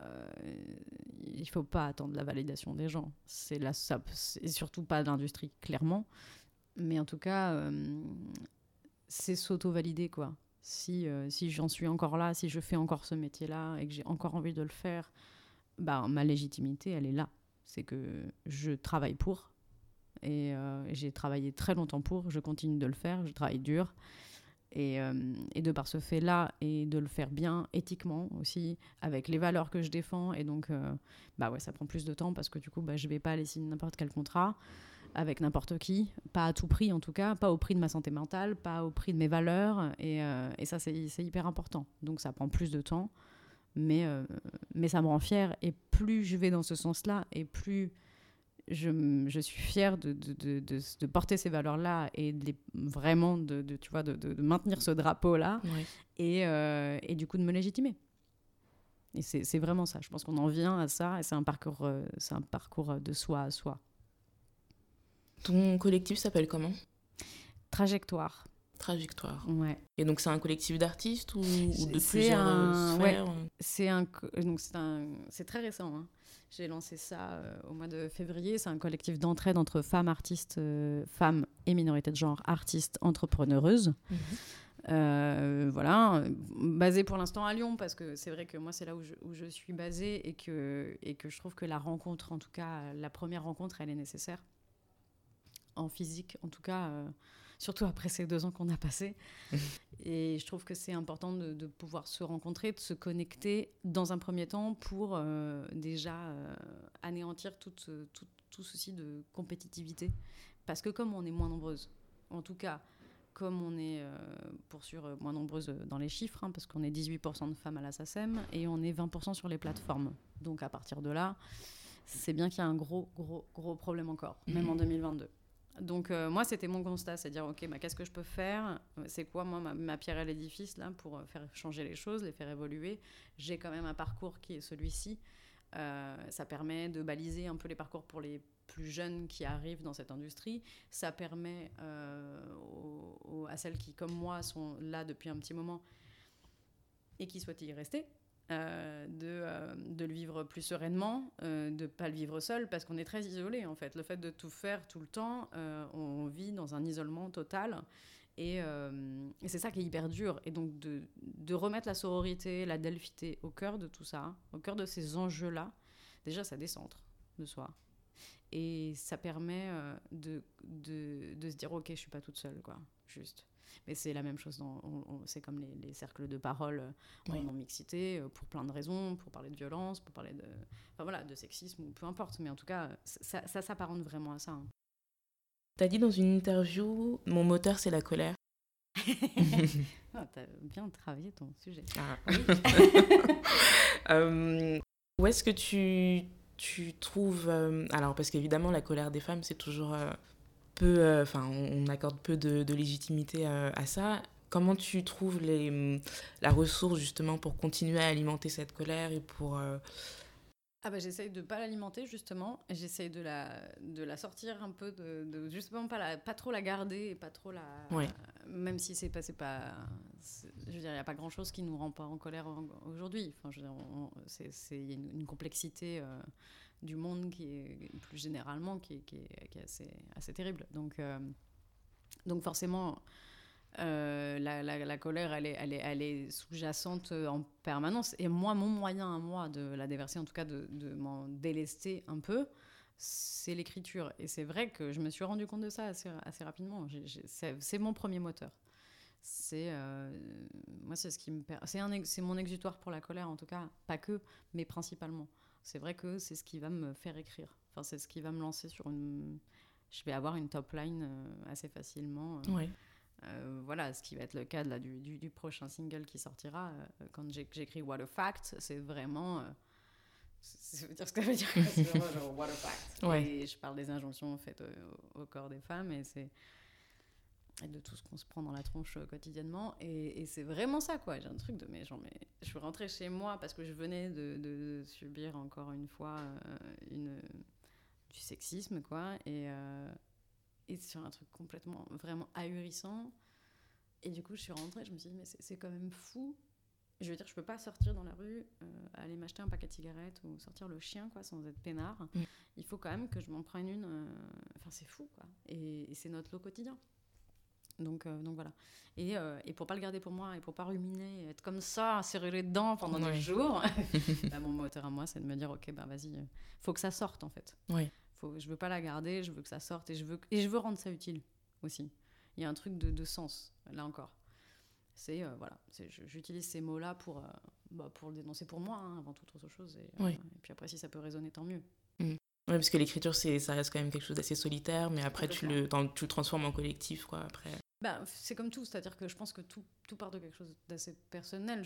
il ne faut pas attendre la validation des gens. C'est la, et surtout pas l'industrie, clairement. Mais en tout cas, euh, c'est s'auto-valider, quoi. Si, euh, si j'en suis encore là, si je fais encore ce métier-là et que j'ai encore envie de le faire, bah, ma légitimité, elle est là. C'est que je travaille pour. Et j'ai travaillé très longtemps pour. Je continue de le faire. Je travaille dur. Et, euh, et, de par ce fait-là, et de le faire bien éthiquement aussi, avec les valeurs que je défends. Et donc, euh, bah ouais, ça prend plus de temps parce que du coup, bah, je vais pas aller signer n'importe quel contrat avec n'importe qui, pas à tout prix en tout cas, pas au prix de ma santé mentale, pas au prix de mes valeurs. Et, euh, et ça, c'est hyper important. Donc, ça prend plus de temps, mais, mais ça me rend fière. Et plus je vais dans ce sens-là, et plus je, je, suis fière de, de, de, de porter ces valeurs-là et de les, vraiment de, tu vois, de, maintenir ce drapeau-là et, euh, et, du coup de me légitimer. Et c'est vraiment ça. Je pense qu'on en vient à ça et c'est un parcours, euh, c'est un parcours de soi à soi. Ton collectif s'appelle comment? Trajectoire. Trajectoire. Ouais. Et donc c'est un collectif d'artistes ou, de plusieurs un, sphères C'est un, donc c'est très récent. Hein. J'ai lancé ça euh, au mois de février. C'est un collectif d'entraide entre femmes artistes, euh, femmes et minorités de genre, artistes, entrepreneureuses. Mhm. Euh, voilà, basé pour l'instant à Lyon, parce que c'est vrai que moi, c'est là où je, où je, suis basée et que, et que je trouve que la rencontre, en tout cas, la première rencontre, elle est nécessaire. En physique, en tout cas surtout après ces deux ans qu'on a passés. et je trouve que c'est important de, pouvoir se rencontrer, de se connecter dans un premier temps pour euh, déjà euh, anéantir tout, tout, tout, ceci de compétitivité. Parce que comme on est moins nombreuses, en tout cas, comme on est, euh, pour sûr, moins nombreuses dans les chiffres, hein, parce qu'on est 18% de femmes à la SACEM et on est 20% sur les plateformes. Donc à partir de là, c'est bien qu'il y a un gros, gros, gros problème encore, même en 2022. Donc euh, moi, c'était mon constat, c'est dire, ok, bah, qu'est-ce que je peux faire? C'est quoi, moi, ma, pierre à l'édifice, là, pour euh, faire changer les choses, les faire évoluer? J'ai quand même un parcours qui est celui-ci, ça permet de baliser un peu les parcours pour les plus jeunes qui arrivent dans cette industrie. Ça permet à celles qui, comme moi, sont là depuis un petit moment et qui souhaitent y rester, euh, de, euh, de, le vivre plus sereinement, euh, de ne pas le vivre seul, parce qu'on est très isolé en fait. Le fait de tout faire tout le temps, on vit dans un isolement total. Et, c'est ça qui est hyper dur. Et donc de, de, remettre la sororité, la delphité au cœur de tout ça, au cœur de ces enjeux-là, déjà ça décentre de soi. Et ça permet de, de, de, se dire, ok, je suis pas toute seule, quoi, juste. Mais c'est la même chose, c'est comme les, cercles de parole euh, en mixité, euh, pour plein de raisons, pour parler de violence, pour parler de, enfin, voilà, de sexisme, ou peu importe. Mais en tout cas, ça, ça s'apparente vraiment à ça. Hein. Tu as dit dans une interview, mon moteur, c'est la colère. ah, tu as bien travaillé ton sujet. Ah. Euh, où est-ce que tu, tu trouves... alors, parce qu'évidemment, la colère des femmes, c'est toujours peu, euh, enfin, on, accorde peu de, légitimité euh, à, ça. Comment tu trouves les, mm, la ressource justement pour continuer à alimenter cette colère et pour euh, ah bah j'essaye de pas l'alimenter justement, j'essaye de la, de la sortir un peu, de, de justement pas, la, pas trop la garder et pas trop la... Même si c'est pas... pas je veux dire, il n'y a pas grand-chose qui nous rend pas en colère aujourd'hui. Enfin, je veux dire, c'est, y a une, complexité du monde qui est plus généralement qui est, qui est, assez, assez terrible. Donc, euh, donc forcément, euh, la, la, colère, elle est, elle est, elle est sous-jacente en permanence. Et moi, mon moyen à moi de la déverser, en tout cas de, de m'en délester un peu, c'est l'écriture. Et c'est vrai que je me suis rendu compte de ça assez, assez rapidement. C'est mon premier moteur. C'est euh, moi, c'est ce qui me c'est mon exutoire pour la colère en tout cas, pas que, mais principalement c'est vrai que c'est ce qui va me faire écrire. Enfin, c'est ce qui va me lancer sur une. Je vais avoir une top line euh, assez facilement. Euh, euh, voilà, ce qui va être le cas là, du, du, prochain single qui sortira. quand j'écris What a Fact, c'est vraiment. ça veut dire ce que ça veut dire. c'est vraiment genre What a Fact. Et je parle des injonctions faites au corps des femmes et c'est et de tout ce qu'on se prend dans la tronche euh, quotidiennement. Et, c'est vraiment ça, quoi. J'ai un truc de, mais genre, mais je suis rentrée chez moi parce que je venais de, subir encore une fois euh, une, du sexisme, quoi. Et, euh, et sur un truc complètement, vraiment ahurissant. Et du coup, je suis rentrée, je me suis dit, mais c'est quand même fou. Je veux dire, je peux pas sortir dans la rue, aller m'acheter un paquet de cigarettes ou sortir le chien, quoi, sans être peinard. Mm. Il faut quand même que je m'en prenne une. Enfin, c'est fou, quoi. Et, et c'est notre lot quotidien. Donc, euh, donc voilà. Et, euh, et, pour pas le garder pour moi et pour pas ruminer, être comme ça, serrer les dents pendant des jours, bah, mon moteur à moi, c'est de me dire ok, ben vas-y, euh, faut que ça sorte en fait. Oui. Faut, je veux pas la garder, je veux que ça sorte et je veux, et je veux rendre ça utile aussi. Il y a un truc de, de sens, là encore. C'est voilà, j'utilise ces mots-là pour, bah, pour le dénoncer pour moi, hein, avant toute autre chose. Et, et, puis après, si ça peut résonner, tant mieux. Mmh. Oui, parce que l'écriture, ça reste quand même quelque chose d'assez solitaire, mais après, tu le, tu le transformes en collectif, quoi, après. Bah, c'est comme tout, c'est-à-dire que je pense que tout, part de quelque chose d'assez personnel.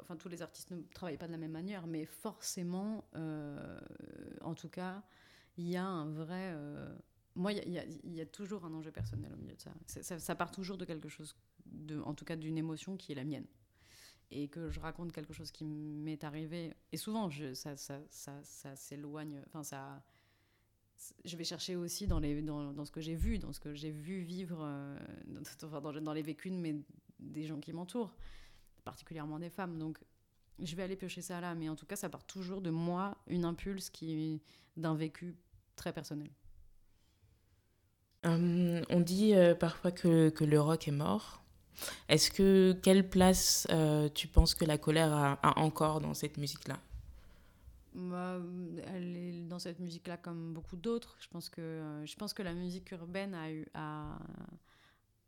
Enfin, tous les artistes ne travaillent pas de la même manière, mais forcément, euh, en tout cas, il y a un vrai. Euh, moi, il y, a toujours un enjeu personnel au milieu de ça. ça. part toujours de quelque chose, en tout cas d'une émotion qui est la mienne. Et que je raconte quelque chose qui m'est arrivé. Et souvent, ça, ça s'éloigne. Enfin, ça je vais chercher aussi dans, les, dans, ce que j'ai vu, dans ce que j'ai vu vivre, euh, dans, dans, les vécus de mes, des gens qui m'entourent, particulièrement des femmes. Donc, je vais aller piocher ça là, mais en tout cas, ça part toujours de moi, une impulse qui d'un vécu très personnel. Hum, on dit euh, parfois que, que, le rock est mort. Est-ce que quelle place euh, tu penses que la colère a encore dans cette musique-là? Bah, elle est dans cette musique-là comme beaucoup d'autres. Je pense que euh, je pense que la musique urbaine a eu a,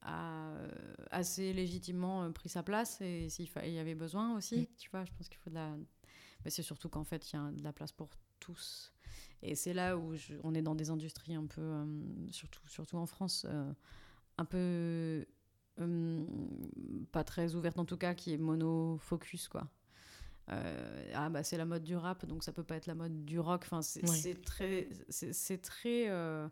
a assez légitimement euh, pris sa place et s'il y avait besoin aussi. Mm. Tu vois, je pense qu'il faut de la. Mais c'est surtout qu'en fait, il y a de la place pour tous. Et c'est là où on est dans des industries un peu, euh, surtout, surtout en France, un peu pas très ouvertes en tout cas, qui est monofocus quoi. Euh, ah bah c'est la mode du rap donc ça peut pas être la mode du rock. Enfin c'est très c'est très euh,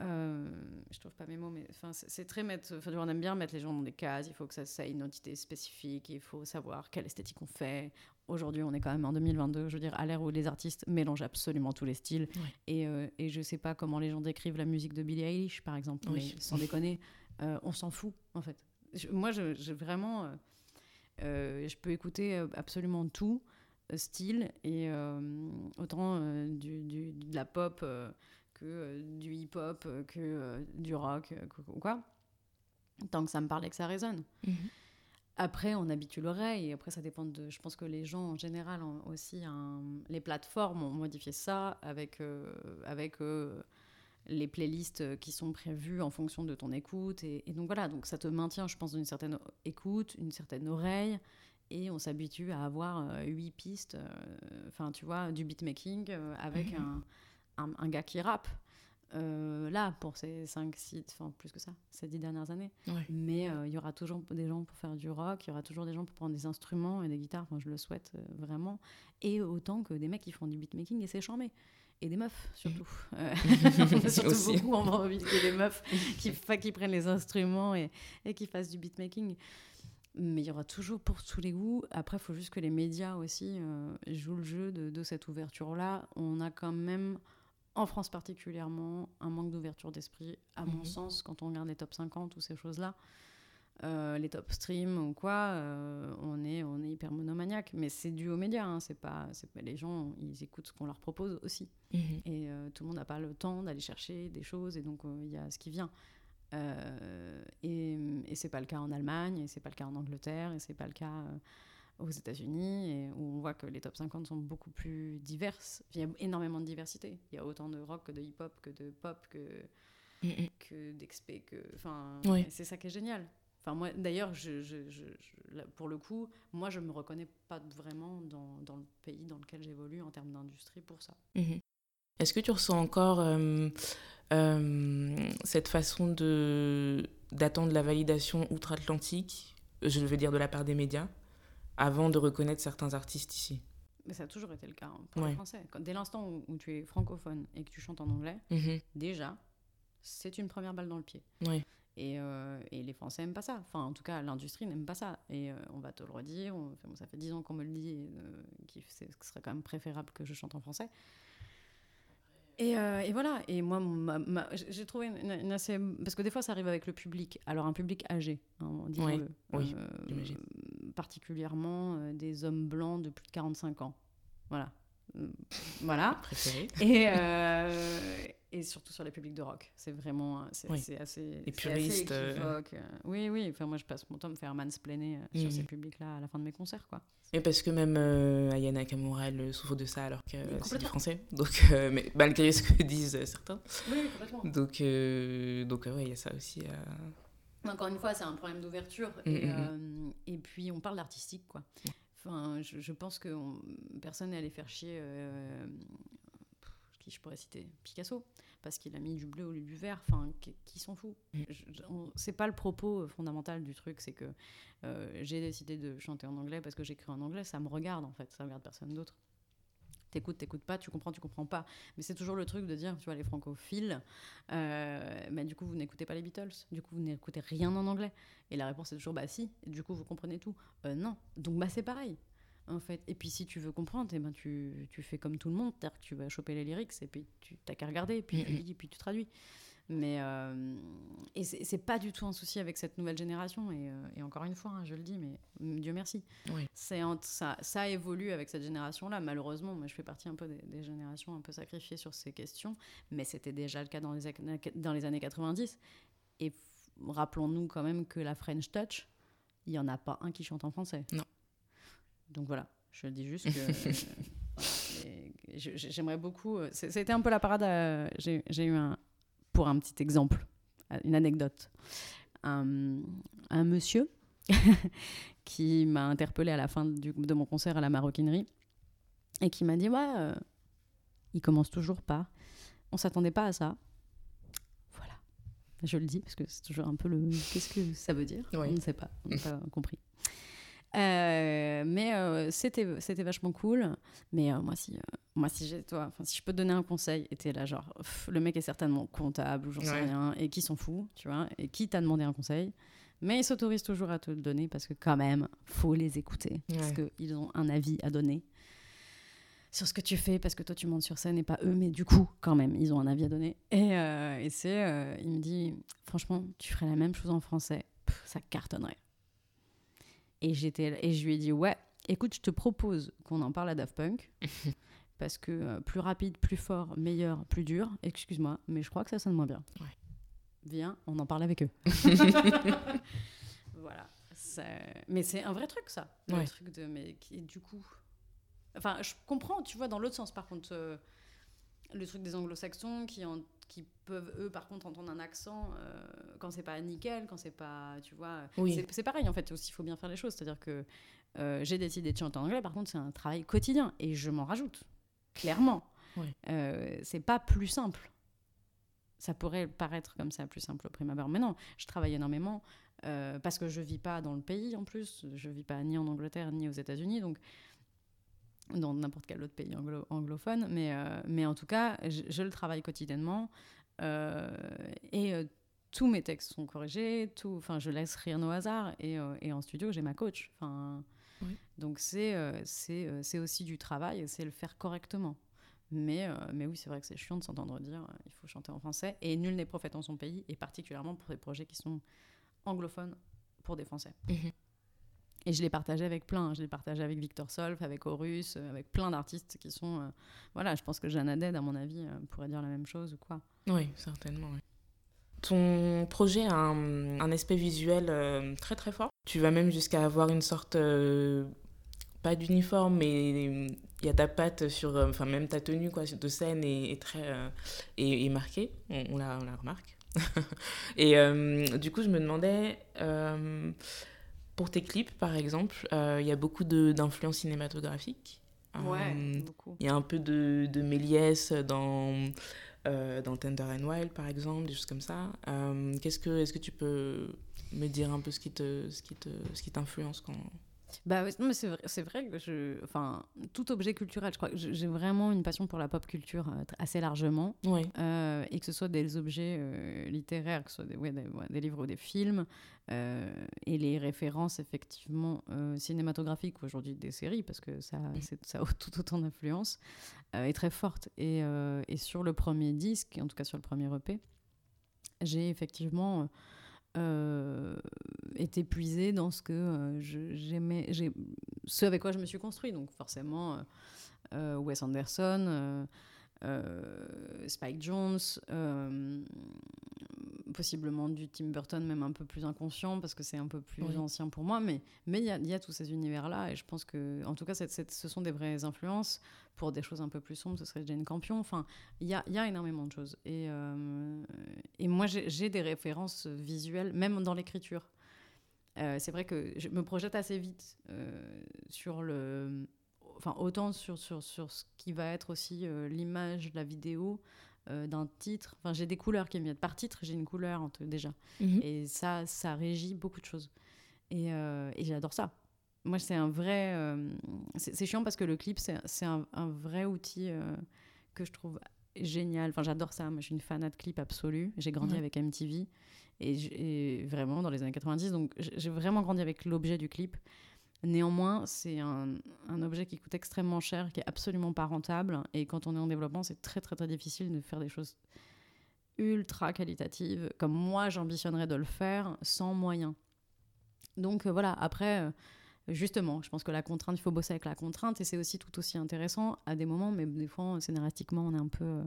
euh, je trouve pas mes mots mais enfin c'est très mettre enfin on aime bien mettre les gens dans des cases. Il faut que ça, ça ait une identité spécifique. Il faut savoir quelle esthétique on fait. Aujourd'hui, on est quand même en 2022, je veux dire, à l'ère où les artistes mélangent absolument tous les styles. Et, et, je sais pas comment les gens décrivent la musique de Billie Eilish, par exemple, mais sans déconner, on s'en fout, en fait. moi, je, vraiment, je peux écouter absolument tout style, et autant du, du, de la pop que du hip-hop, que du rock, ou quoi tant que ça me parle et que ça résonne. Mhm. Après, on habitue l'oreille et après, ça dépend de. Je pense que les gens en général ont aussi les plateformes ont modifié ça avec euh, avec euh, les playlists qui sont prévues en fonction de ton écoute et, donc voilà. Donc ça te maintient, je pense, dans une certaine écoute, une certaine oreille et on s'habitue à avoir euh, huit pistes. Enfin, tu vois, du beatmaking avec un, un, un, gars qui rappe. Euh, là pour ces 5, 6, enfin plus que ça, ces 10 dernières années. Mais euh, il y aura toujours des gens pour faire du rock, il y aura toujours des gens pour prendre des instruments et des guitares, enfin, je le souhaite euh, vraiment. Et autant que des mecs qui font du beatmaking et c'est charmé. Et des meufs, surtout. surtout Aussi. beaucoup en des meufs qui, qui prennent les instruments et, et qui fassent du beatmaking. Mais il y aura toujours pour tous les goûts. Après, il faut juste que les médias aussi jouent le jeu de, de cette ouverture-là. On a quand même en France particulièrement, un manque d'ouverture d'esprit, à mon mhm. sens, quand on regarde les top 50 ou ces choses-là. Euh, les top streams ou quoi, euh, on, est, on est hyper monomaniaque. Mais c'est dû aux médias. Hein, c'est pas, pas, les gens, ils écoutent ce qu'on leur propose aussi. Mhm. Et euh, tout le monde n'a pas le temps d'aller chercher des choses. Et donc, il y a ce qui vient. et, et c'est pas le cas en Allemagne, et c'est pas le cas en Angleterre, et c'est pas le cas aux États-Unis, où on voit que les top 50 sont beaucoup plus diverses. Il y a énormément de diversité. Il y a autant de rock que de hip-hop, que de pop, que, mm, mm. que d'expé. Que... Enfin, C'est ça qui est génial. Enfin, moi, d'ailleurs, je, je, pour le coup, moi, je me reconnais pas vraiment dans, dans le pays dans lequel j'évolue en termes d'industrie pour ça. Mm-hmm. Est-ce que tu ressens encore euh, euh, cette façon de d'attendre la validation outre-Atlantique, je veux dire de la part des médias avant de reconnaître certains artistes ici? Mais ça a toujours été le cas hein, pour les Français. dès l'instant où, tu es francophone et que tu chantes en anglais, mhm. déjà, c'est une première balle dans le pied. Et, euh, et, les Français n'aiment pas ça. Enfin, en tout cas, l'industrie n'aime pas ça. Et euh, on va te le redire. ça fait dix ans qu'on me le dit, euh, qu'il serait quand même préférable que je chante en français. Et, voilà, et moi, j'ai trouvé une, assez. Parce que des fois, ça arrive avec le public. Alors, un public âgé, hein, disons-le. Oui, particulièrement des hommes blancs de plus de 45 ans. Voilà. voilà. Et, et surtout sur les publics de rock. C'est vraiment c'est assez, les puristes. Euh. Oui, oui. Enfin, moi, je passe mon temps à me faire mansplainer euh, sur ces mhm. publics-là à la fin de mes concerts, quoi. Et parce que même euh, Ayana Kamura, elle souffre de ça alors que c'est du français. Donc, mais malgré ce que disent certains. Oui, complètement. Donc, donc ouais, il y a ça aussi. Encore une fois, c'est un problème d'ouverture. Mm, et, mm, mm. et, puis, on parle d'artistique, quoi. Enfin, je, je pense que personne n'est allé faire chier je pourrais citer Picasso, parce qu'il a mis du bleu au lieu du vert, enfin, qui, s'en fout mm. C'est pas le propos euh, fondamental du truc, c'est que euh, j'ai décidé de chanter en anglais parce que j'écris en anglais, ça me regarde en fait, ça regarde personne d'autre. T'écoutes, t'écoutes pas, tu comprends, tu comprends pas. Mais c'est toujours le truc de dire, tu vois, les francophiles, euh, bah, du coup, vous n'écoutez pas les Beatles, du coup, vous n'écoutez rien en anglais. Et la réponse est toujours, bah si, du coup, vous comprenez tout. non, donc bah c'est pareil en fait. Et puis si tu veux comprendre, eh ben, tu, tu fais comme tout le monde, c'est-à-dire que tu vas choper les lyrics et puis tu n'as qu'à regarder, et puis, tu puis tu traduis. Mais euh, et c'est pas du tout un souci avec cette nouvelle génération. Et, euh, et encore une fois, hein, je le dis, mais Dieu merci. C'est ça, ça évolue avec cette génération-là. Malheureusement, moi, je fais partie un peu des, générations un peu sacrifiées sur ces questions, mais c'était déjà le cas dans les, dans les années 90. Et rappelons-nous quand même que la French Touch, il y en a pas un qui chante en français. Non. Donc voilà, je dis juste que j'aimerais beaucoup. Euh, c'était un peu la parade. J'ai eu un, pour un petit exemple, une anecdote. Un, un monsieur qui m'a interpellé à la fin du, de mon concert à la maroquinerie et qui m'a dit Ouais, euh, il commence toujours pas. On s'attendait pas à ça. Voilà. Je le dis parce que c'est toujours un peu le. Qu'est-ce que ça veut dire? On ne sait pas. On n'a pas compris. Euh, mais euh, c'était c'était vachement cool. Mais euh, moi, si, moi, si j'ai toi, si je peux te donner un conseil, et t'es là, genre, le mec est certainement comptable ou j'en sais rien, et qui s'en fout, tu vois, et qui t'a demandé un conseil, Mais ils s'autorisent toujours à te le donner parce que quand même, faut les écouter. Parce qu'ils ont un avis à donner sur ce que tu fais parce que toi tu montes sur scène et pas eux, mais du coup, quand même, ils ont un avis à donner. Et, euh, et c'est, euh, il me dit, franchement, tu ferais la même chose en français, ça cartonnerait. Et, j'étais, et je lui ai dit, ouais, écoute, je te propose qu'on en parle à Daft Punk. parce que euh, plus rapide, plus fort, meilleur, plus dur, excuse-moi, mais je crois que ça sonne moins bien. Viens, on en parle avec eux. voilà. Mais c'est un vrai truc, ça. Le truc de. Mais qui, du coup, Enfin, je comprends, tu vois, dans l'autre sens, par contre, euh, le truc des anglo-saxons qui, qui peuvent, eux, par contre, entendre un accent euh, quand c'est pas nickel, quand c'est pas, tu vois. C'est pareil, en fait, aussi, il faut bien faire les choses. C'est-à-dire que euh, j'ai décidé de chanter en anglais, par contre, c'est un travail quotidien et je m'en rajoute, clairement. c'est pas plus simple. Ça pourrait paraître comme ça plus simple au prime abord, mais non, je travaille énormément. parce que je vis pas dans le pays en plus, je vis pas ni en Angleterre ni aux États-Unis, donc dans n'importe quel autre pays anglophone, mais, euh, mais en tout cas, je, le travaille quotidiennement euh, et euh, tous mes textes sont corrigés, tout, enfin, je laisse rien au hasard et, et en studio, j'ai ma coach. Enfin, Donc c'est c'est aussi du travail, c'est le faire correctement. Mais, mais oui, c'est vrai que c'est chiant de s'entendre dire il faut chanter en français et nul n'est prophète en son pays, et particulièrement pour des projets qui sont anglophones pour des Français. Mhm. Et je l'ai partagé avec plein. Je l'ai partagé avec Victor Solf, avec Horus, euh, avec plein d'artistes qui sont. Euh, voilà, je pense que Jeanne Aded, à mon avis, euh, pourrait dire la même chose ou quoi. Oui, certainement. Ton projet a un, aspect visuel très très fort. Tu vas même jusqu'à avoir une sorte. pas d'uniforme, mais il y a ta patte sur. Enfin, même ta tenue quoi, de scène est, très. est, marquée. On, la, remarque. et du coup, je me demandais pour tes clips, par exemple, euh, il y a beaucoup d'influences cinématographiques. Ouais, euh, beaucoup. Il y a un peu de, de Méliès dans, euh, dans Tender and Wild, par exemple, des choses comme ça. Qu'est-ce que, Est-ce que tu peux me dire un peu ce qui t'influence ce qui quand, bah mais c'est vrai, c'est vrai que je, enfin, tout objet culturel, je crois que j'ai vraiment une passion pour la pop culture euh, assez largement, euh, et que ce soit des objets euh, littéraires, que ce soit des, des, livres ou des films, et les références effectivement cinématographiques aujourd'hui des séries, parce que ça, ça a tout autant d'influence, est très forte. Et, et, sur le premier disque, en tout cas sur le premier EP, j'ai effectivement est épuisé dans ce que euh, j'aimais, ce avec quoi je me suis construit. Donc forcément, euh, euh, Wes Anderson, Spike Jones, possiblement du Tim Burton, même un peu plus inconscient parce que c'est un peu plus ancien pour moi. Mais mais il y a, y a, tous ces univers-là et je pense que, en tout cas, ce sont des vraies influences. Pour des choses un peu plus sombres, ce serait Jane Campion. Enfin, il y a, y a, énormément de choses. Et, euh, et moi, j'ai des références visuelles, même dans l'écriture. Euh, c'est vrai que je me projette assez vite euh, sur le. Enfin, autant sur, sur, sur ce qui va être aussi l'image, la vidéo, d'un titre. Enfin, j'ai des couleurs qui me viennent. Par titre, j'ai une couleur déjà. Mhm. Et ça, ça régit beaucoup de choses. Et, et j'adore ça moi, c'est un vrai. Euh, c'est chiant parce que le clip, c'est un, un, vrai outil euh, que je trouve génial. Enfin, j'adore ça. Moi, je suis une fanat de clip absolue. J'ai grandi avec MTV et, vraiment dans les années 90. Donc, j'ai vraiment grandi avec l'objet du clip. Néanmoins, c'est un, objet qui coûte extrêmement cher, qui est absolument pas rentable. Et quand on est en développement, c'est très, très, très difficile de faire des choses ultra qualitatives, comme moi, j'ambitionnerais de le faire sans moyens. Donc, euh, voilà. Après Justement, je pense que la contrainte, il faut bosser avec la contrainte et c'est aussi tout aussi intéressant à des moments, mais des fois, scénaristiquement, on est un peu,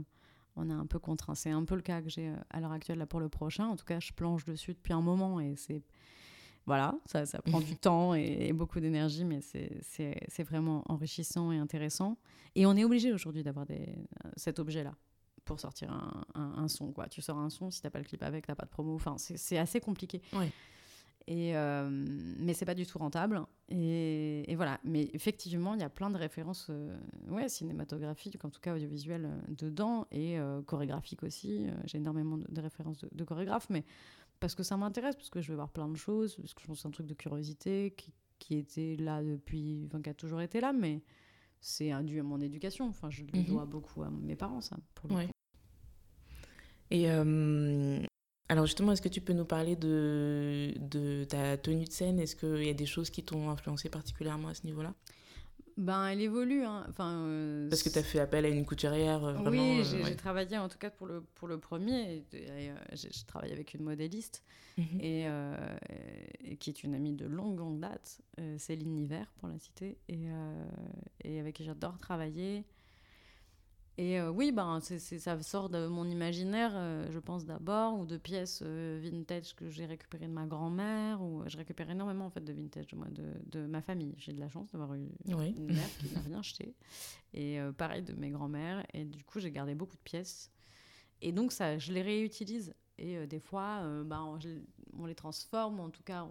on est un peu contraint. C'est un peu le cas que j'ai euh, à l'heure actuelle là, pour le prochain. En tout cas, je planche dessus depuis un moment et c'est. Voilà, ça, ça prend du temps et, beaucoup d'énergie, mais c'est vraiment enrichissant et intéressant. Et on est obligé aujourd'hui d'avoir cet objet-là pour sortir un, un, son. Quoi. Tu sors un son, si tu n'as pas le clip avec, tu n'as pas de promo. Enfin, c'est assez compliqué. Oui. Et, euh, mais c'est pas du tout rentable. Et, voilà. Mais effectivement, il y a plein de références euh, ouais, cinématographiques, en tout cas audiovisuelles, euh, dedans, et chorégraphiques aussi. J'ai énormément de, références de, chorégraphes, mais parce que ça m'intéresse, parce que je veux voir plein de choses, parce que je pense que c'est un truc de curiosité qui, qui était là depuis. Enfin, qui a toujours été là, mais c'est dû à mon éducation. Enfin, je le mhm. dois beaucoup à mes parents, ça, pour le Et Alors justement, est-ce que tu peux nous parler de, de ta tenue de scène? Est-ce qu'il y a des choses qui t'ont influencé particulièrement à ce niveau-là? Ben, elle évolue. Hein. Enfin, euh, Parce que tu as fait appel à une couturière. Euh, vraiment, oui, euh, j'ai travaillé en tout cas pour le, pour le premier. J'ai travaillé avec une modéliste mhm. et, qui est une amie de longue, longue date, Céline Hiver pour la citer, et, et avec qui j'adore travailler. Et euh, oui, ben, ça sort de mon imaginaire, euh, je pense d'abord, ou de pièces euh, vintage que j'ai récupérées de ma grand-mère, ou je récupère énormément en fait de vintage moi, de, de ma famille. J'ai de la chance d'avoir eu une mère qui n'a rien acheté, et pareil de mes grands-mères. Et du coup, j'ai gardé beaucoup de pièces. Et donc ça, je les réutilise. Et des fois, ben, on, les transforme, en tout cas,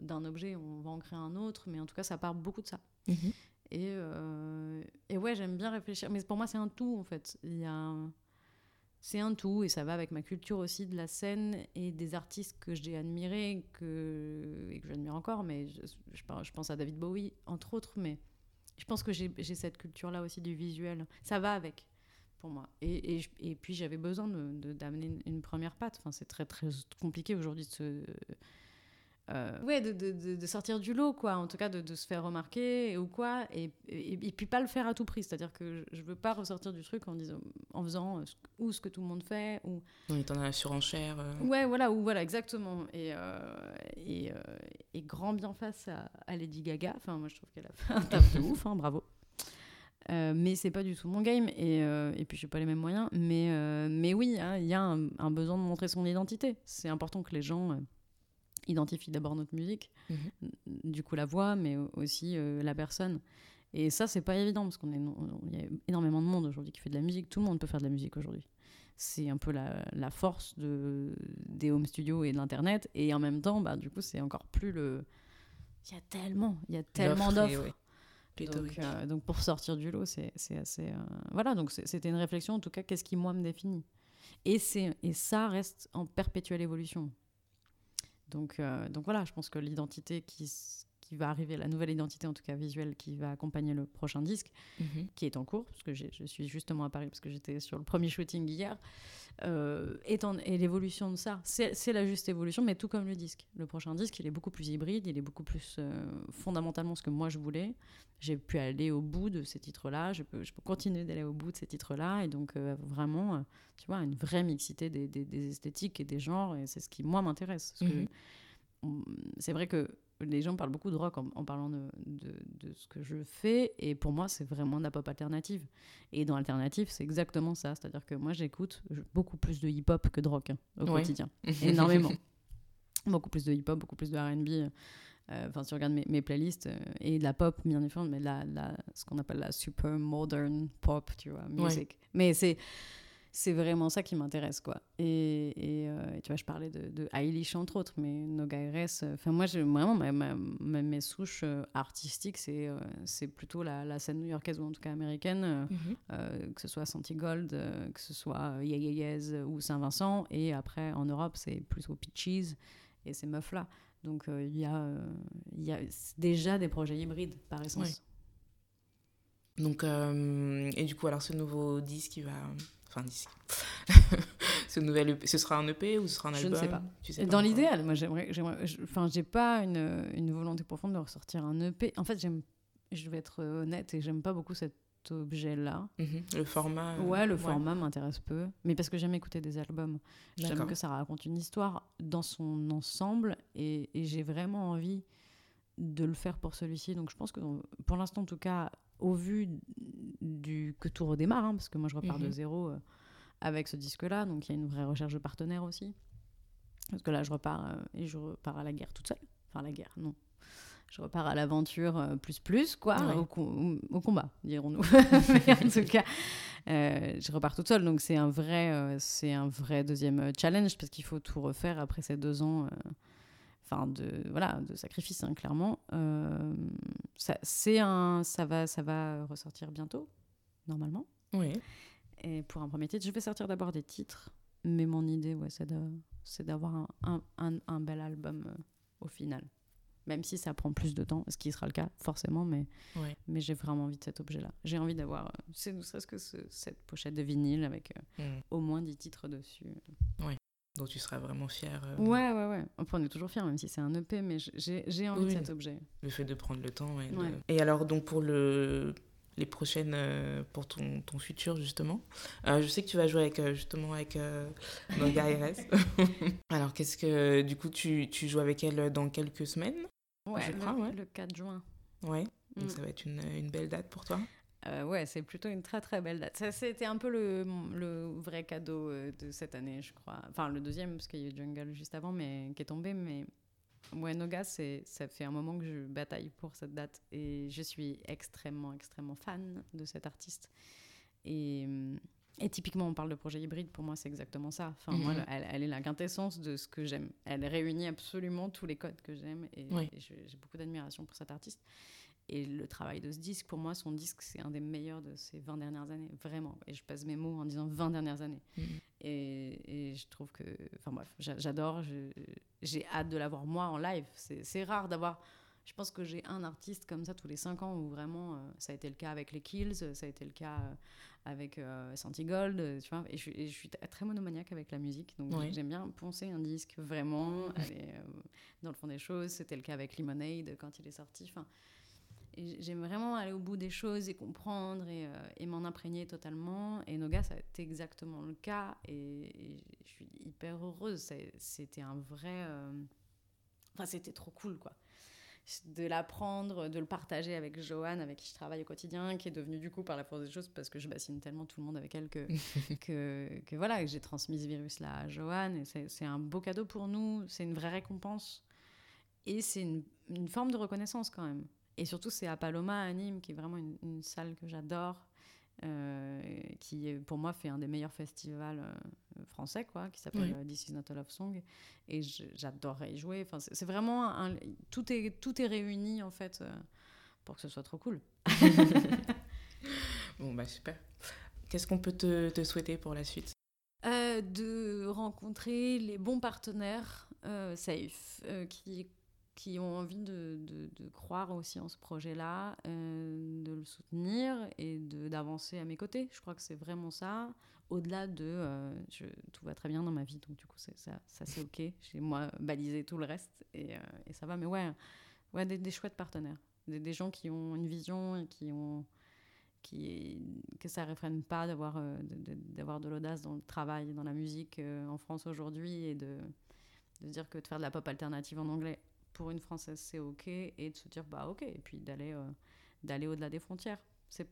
d'un objet, on va en créer un autre, mais en tout cas, ça part beaucoup de ça. Mhm. Et, euh, et ouais, j'aime bien réfléchir. Mais pour moi, c'est un tout, en fait. Il y a C'est un tout, et ça va avec ma culture aussi de la scène et des artistes que j'ai admirés que... et que j'admire encore. Mais je, pense à David Bowie, entre autres. Mais je pense que j'ai cette culture-là aussi du visuel. Ça va avec, pour moi. Et, puis, j'avais besoin d'amener de, une, une, première patte. Enfin, c'est très, très compliqué aujourd'hui de se euh, ouais, de, de, de, sortir du lot, quoi. En tout cas, de, se faire remarquer ou quoi. Et, et, puis pas le faire à tout prix. C'est-à-dire que je veux pas ressortir du truc en, disant, en faisant euh, ou ce que tout le monde fait. Ou... En étant dans la surenchère. Euh. Ouais, voilà, ou voilà, exactement. Et, et, et, grand bien face à, Lady Gaga. Enfin, moi, je trouve qu'elle a fait un taf de ouf, hein, bravo. mais c'est pas du tout mon game et, et puis j'ai pas les mêmes moyens mais, mais oui hein, il y a un, un, besoin de montrer son identité c'est important que les gens identifie d'abord notre musique, mhm. du coup la voix, mais aussi euh, la personne. Et ça, c'est pas évident parce qu'on est, il y a énormément de monde aujourd'hui qui fait de la musique. Tout le monde peut faire de la musique aujourd'hui. C'est un peu la, la, force de, des home studios et de l'internet. Et en même temps, bah, du coup, c'est encore plus le. Il y a tellement, il y a tellement d'offres. Donc, euh, donc, pour sortir du lot, c'est assez. Euh, voilà, donc c'était une réflexion en tout cas, qu'est-ce qui moi me définit? Et, et ça reste en perpétuelle évolution. Donc, euh, donc voilà, je pense que l'identité qui, qui va arriver, la nouvelle identité en tout cas visuelle qui va accompagner le prochain disque, mhm. qui est en cours, parce que je suis justement à Paris, parce que j'étais sur le premier shooting hier, euh, et, l'évolution de ça, c'est la juste évolution, mais tout comme le disque. Le prochain disque, il est beaucoup plus hybride, il est beaucoup plus euh, fondamentalement ce que moi je voulais. J'ai pu aller au bout de ces titres-là, je peux, je peux continuer d'aller au bout de ces titres-là, et donc vraiment, tu vois, une vraie mixité des, des, esthétiques et des genres, et c'est ce qui, moi, m'intéresse. Mhm. C'est vrai que les gens parlent beaucoup de rock en, parlant de, de, ce que je fais, et pour moi, c'est vraiment de la pop alternative. Et dans l'alternative, c'est exactement ça. C'est-à-dire que moi, j'écoute beaucoup plus de hip-hop que de rock hein, au quotidien. Énormément. beaucoup plus de hip-hop, beaucoup plus de RB. Euh, enfin, si tu regardes mes, mes playlists, euh, et de la pop, bien évidemment, mais la, la, ce qu'on appelle la super modern pop, tu vois, music. Mais c'est c'est vraiment ça qui m'intéresse, quoi. Et, euh, tu vois, je parlais de, de Eilish, entre autres, mais Noga RS, euh, enfin, moi, vraiment, ma, mes souches euh, artistiques, c'est c'est plutôt la, la, scène new-yorkaise, ou en tout cas américaine, mhm. que ce soit Santi Gold, que ce soit Yeah ou Saint-Vincent, et après, en Europe, c'est plutôt Peaches et ces meufs-là. Donc, il y, a, il y a déjà des projets hybrides, par essence. Donc, et du coup, alors, ce nouveau disque, il va Enfin, disque. ce, nouvel EP, ce sera un EP ou ce sera un album Je ne sais pas. sais Dans l'idéal, moi, j'aimerais. Enfin, j'ai pas une, une, volonté profonde de ressortir un EP. En fait, j'aime. Je vais être honnête et j'aime pas beaucoup cet objet-là. Mhm. Le format. Euh, ouais, le format m'intéresse peu. Mais parce que j'aime écouter des albums. J'aime que ça raconte une histoire dans son ensemble et, et j'ai vraiment envie de le faire pour celui-ci. Donc je pense que pour l'instant, en tout cas, au vu du que tout redémarre, hein, parce que moi je repars de mhm. zéro euh, avec ce disque-là, donc il y a une vraie recherche de partenaires aussi. Parce que là, je repars euh, et je repars à la guerre toute seule. Enfin, la guerre, non. Je repars à l'aventure euh, plus plus, quoi, au, combat, dirons-nous. en tout cas, je repars toute seule, donc c'est un vrai, c'est un vrai deuxième challenge parce qu'il faut tout refaire après ces deux ans enfin de voilà de sacrifice hein, clairement. Euh, ça c'est un ça va ça va ressortir bientôt normalement. Oui. Et pour un premier titre je vais sortir d'abord des titres mais mon idée ouais c'est d'avoir un, un, un, bel album euh, au final. Même si ça prend plus de temps ce qui sera le cas forcément mais mais j'ai vraiment envie de cet objet là j'ai envie d'avoir euh, c'est ne serait-ce que cette pochette de vinyle avec mm. au moins 10 titres dessus. Oui dont tu seras vraiment fière. euh, Ouais, ouais, ouais. Enfin, on est toujours fiers, même si c'est un EP, mais j'ai envie Oui. de cet objet. Le fait de prendre le temps. Et, de- et alors, donc, pour le, les prochaines. euh, pour ton, ton futur, justement, euh, je sais que tu vas jouer avec, justement avec Noga RS. alors, qu'est-ce que. Du coup, tu, tu joues avec elle dans quelques semaines? Ouais, Je le, crois, ouais. le 4 juin. Ouais. Donc, Mm. ça va être une, une belle date pour toi. Euh, ouais, c'est plutôt une très très belle date. Ça, c'était un peu le, le vrai cadeau euh, de cette année, je crois. Enfin, le deuxième, parce qu'il y a eu Jungle juste avant, mais qui est tombé. Mais ouais, Noga, c'est, ça fait un moment que je bataille pour cette date. Et je suis extrêmement, extrêmement fan de cet artiste. Et, et typiquement, on parle de projet hybride. Pour moi, c'est exactement ça. Enfin, moi, Mhm. elle, elle est la quintessence de ce que j'aime. Elle réunit absolument tous les codes que j'aime. Et, et j'ai beaucoup d'admiration pour cet artiste. Et le travail de ce disque, pour moi, son disque, c'est un des meilleurs de ces 20 dernières années, vraiment. Et je pèse mes mots en disant 20 dernières années. Mhm. Et, et je trouve que. Enfin bref, j'a- j'adore. J'ai hâte de l'avoir moi en live. C'est rare d'avoir. Je pense que j'ai un artiste comme ça tous les 5 ans où vraiment. euh, ça a été le cas avec les Kills, ça a été le cas euh, avec euh, Santi Gold, euh, tu vois. Et je, suis- et je suis t- très monomaniaque avec la musique. Donc Ouais. j'aime bien poncer un disque vraiment, aller dans le fond des choses. C'était le cas avec Lemonade quand il est sorti. Enfin. Et j'aime vraiment aller au bout des choses et comprendre et, euh, et m'en imprégner totalement. Et Noga, ça a été exactement le cas. Et, et je suis hyper heureuse. C'était un vrai. euh, Enfin, c'était trop cool, quoi. De l'apprendre, de le partager avec Joanne, avec qui je travaille au quotidien, qui est devenue du coup par la force des choses, parce que je bassine tellement tout le monde avec elle que, que, que voilà, que j'ai transmis ce virus-là à Joanne. Et c'est c'est un beau cadeau pour nous. C'est une vraie récompense. Et c'est une, une forme de reconnaissance quand même. Et surtout, c'est à Paloma, à Nîmes, qui est vraiment une, une salle que j'adore, euh, qui pour moi fait un des meilleurs festivals euh, français, quoi, qui s'appelle Oui. euh, This Is Not a Love Song. Et j'adorerais y jouer. Enfin, c'est vraiment un, tout est tout est réuni en fait euh, pour que ce soit trop cool. Bon, bah, super. Qu'est-ce qu'on peut te, te souhaiter pour la suite? De rencontrer les bons partenaires safe qui, qui ont envie de, croire aussi en ce projet-là, euh, de le soutenir et d'avancer à mes côtés. Je crois que c'est vraiment ça. Au-delà de euh, tout va très bien dans ma vie, donc du coup, ça, c'est OK. J'ai moi balisé tout le reste et, euh, ça va. Mais ouais, ouais des, chouettes partenaires. Des, gens qui ont une vision et qui ont que ça réfrène pas d'avoir de, de- l'audace dans le travail dans la musique en France aujourd'hui et de, dire que de faire de la pop alternative en anglais pour une française c'est ok et de se dire bah ok et puis d'aller euh, d'aller au-delà des frontières c'est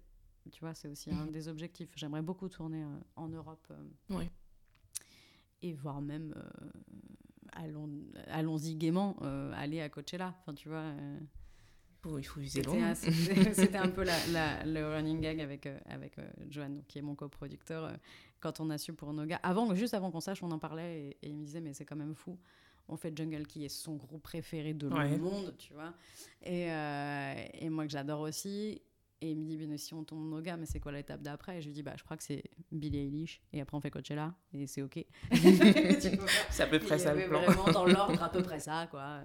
tu vois c'est aussi un Mhm. des objectifs j'aimerais beaucoup tourner euh, en Europe euh, Ouais. et voire même allons allons-y gaiement aller à Coachella enfin tu vois Oh, Il faut loin. un, c'était- c'était un peu la, la- le running gag avec, euh, avec euh, Johan, donc, qui est mon coproducteur, euh, quand on a su pour Noga. Avant, juste avant qu'on sache, on en parlait et, et il me disait, mais c'est quand même fou. On fait Jungle qui est son groupe préféré de Ouais. le monde, tu vois. Et, euh, et moi que j'adore aussi. Et il me dit, mais si on tombe Noga, mais c'est quoi l'étape d'après? Et je lui dis, bah, je crois que c'est Billie Eilish. Et après, on fait Coachella. Et c'est OK. C'est à peu près ça le avait plan. Vraiment dans l'ordre à peu près ça, quoi.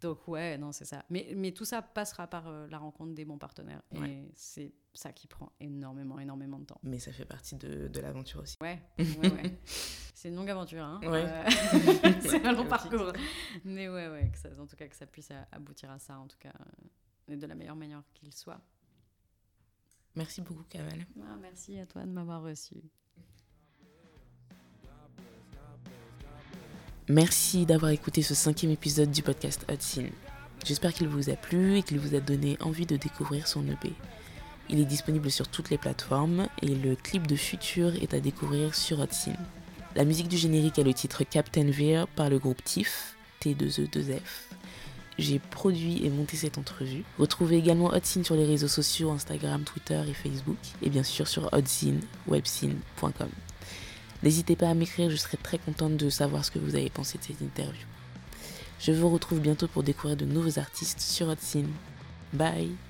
Donc ouais, non, c'est ça. Mais, mais tout ça passera par euh, la rencontre des bons partenaires. Et Ouais. c'est ça qui prend énormément, énormément de temps. Mais ça fait partie de, de l'aventure aussi. Ouais, ouais, ouais. c'est une longue aventure, hein. Ouais. Euh, c'est un long parcours. Mais ouais, ouais, que ça, en tout cas, que ça puisse a- aboutir à ça, en tout cas, euh, et de la meilleure manière qu'il soit. Merci beaucoup, Kamal. Ah, merci à toi de m'avoir reçu. Merci d'avoir écouté ce cinquième épisode du podcast Scene. J'espère qu'il vous a plu et qu'il vous a donné envie de découvrir son EP. Il est disponible sur toutes les plateformes et le clip de Future est à découvrir sur Scene. La musique du générique a le titre Captain Veer par le groupe TIFF, T2E2F. J'ai produit et monté cette entrevue. Retrouvez également Hot Scene sur les réseaux sociaux Instagram, Twitter et Facebook et bien sûr sur hotscene, webscene.com. N'hésitez pas à m'écrire, je serai très contente de savoir ce que vous avez pensé de cette interview. Je vous retrouve bientôt pour découvrir de nouveaux artistes sur Hot Scene. Bye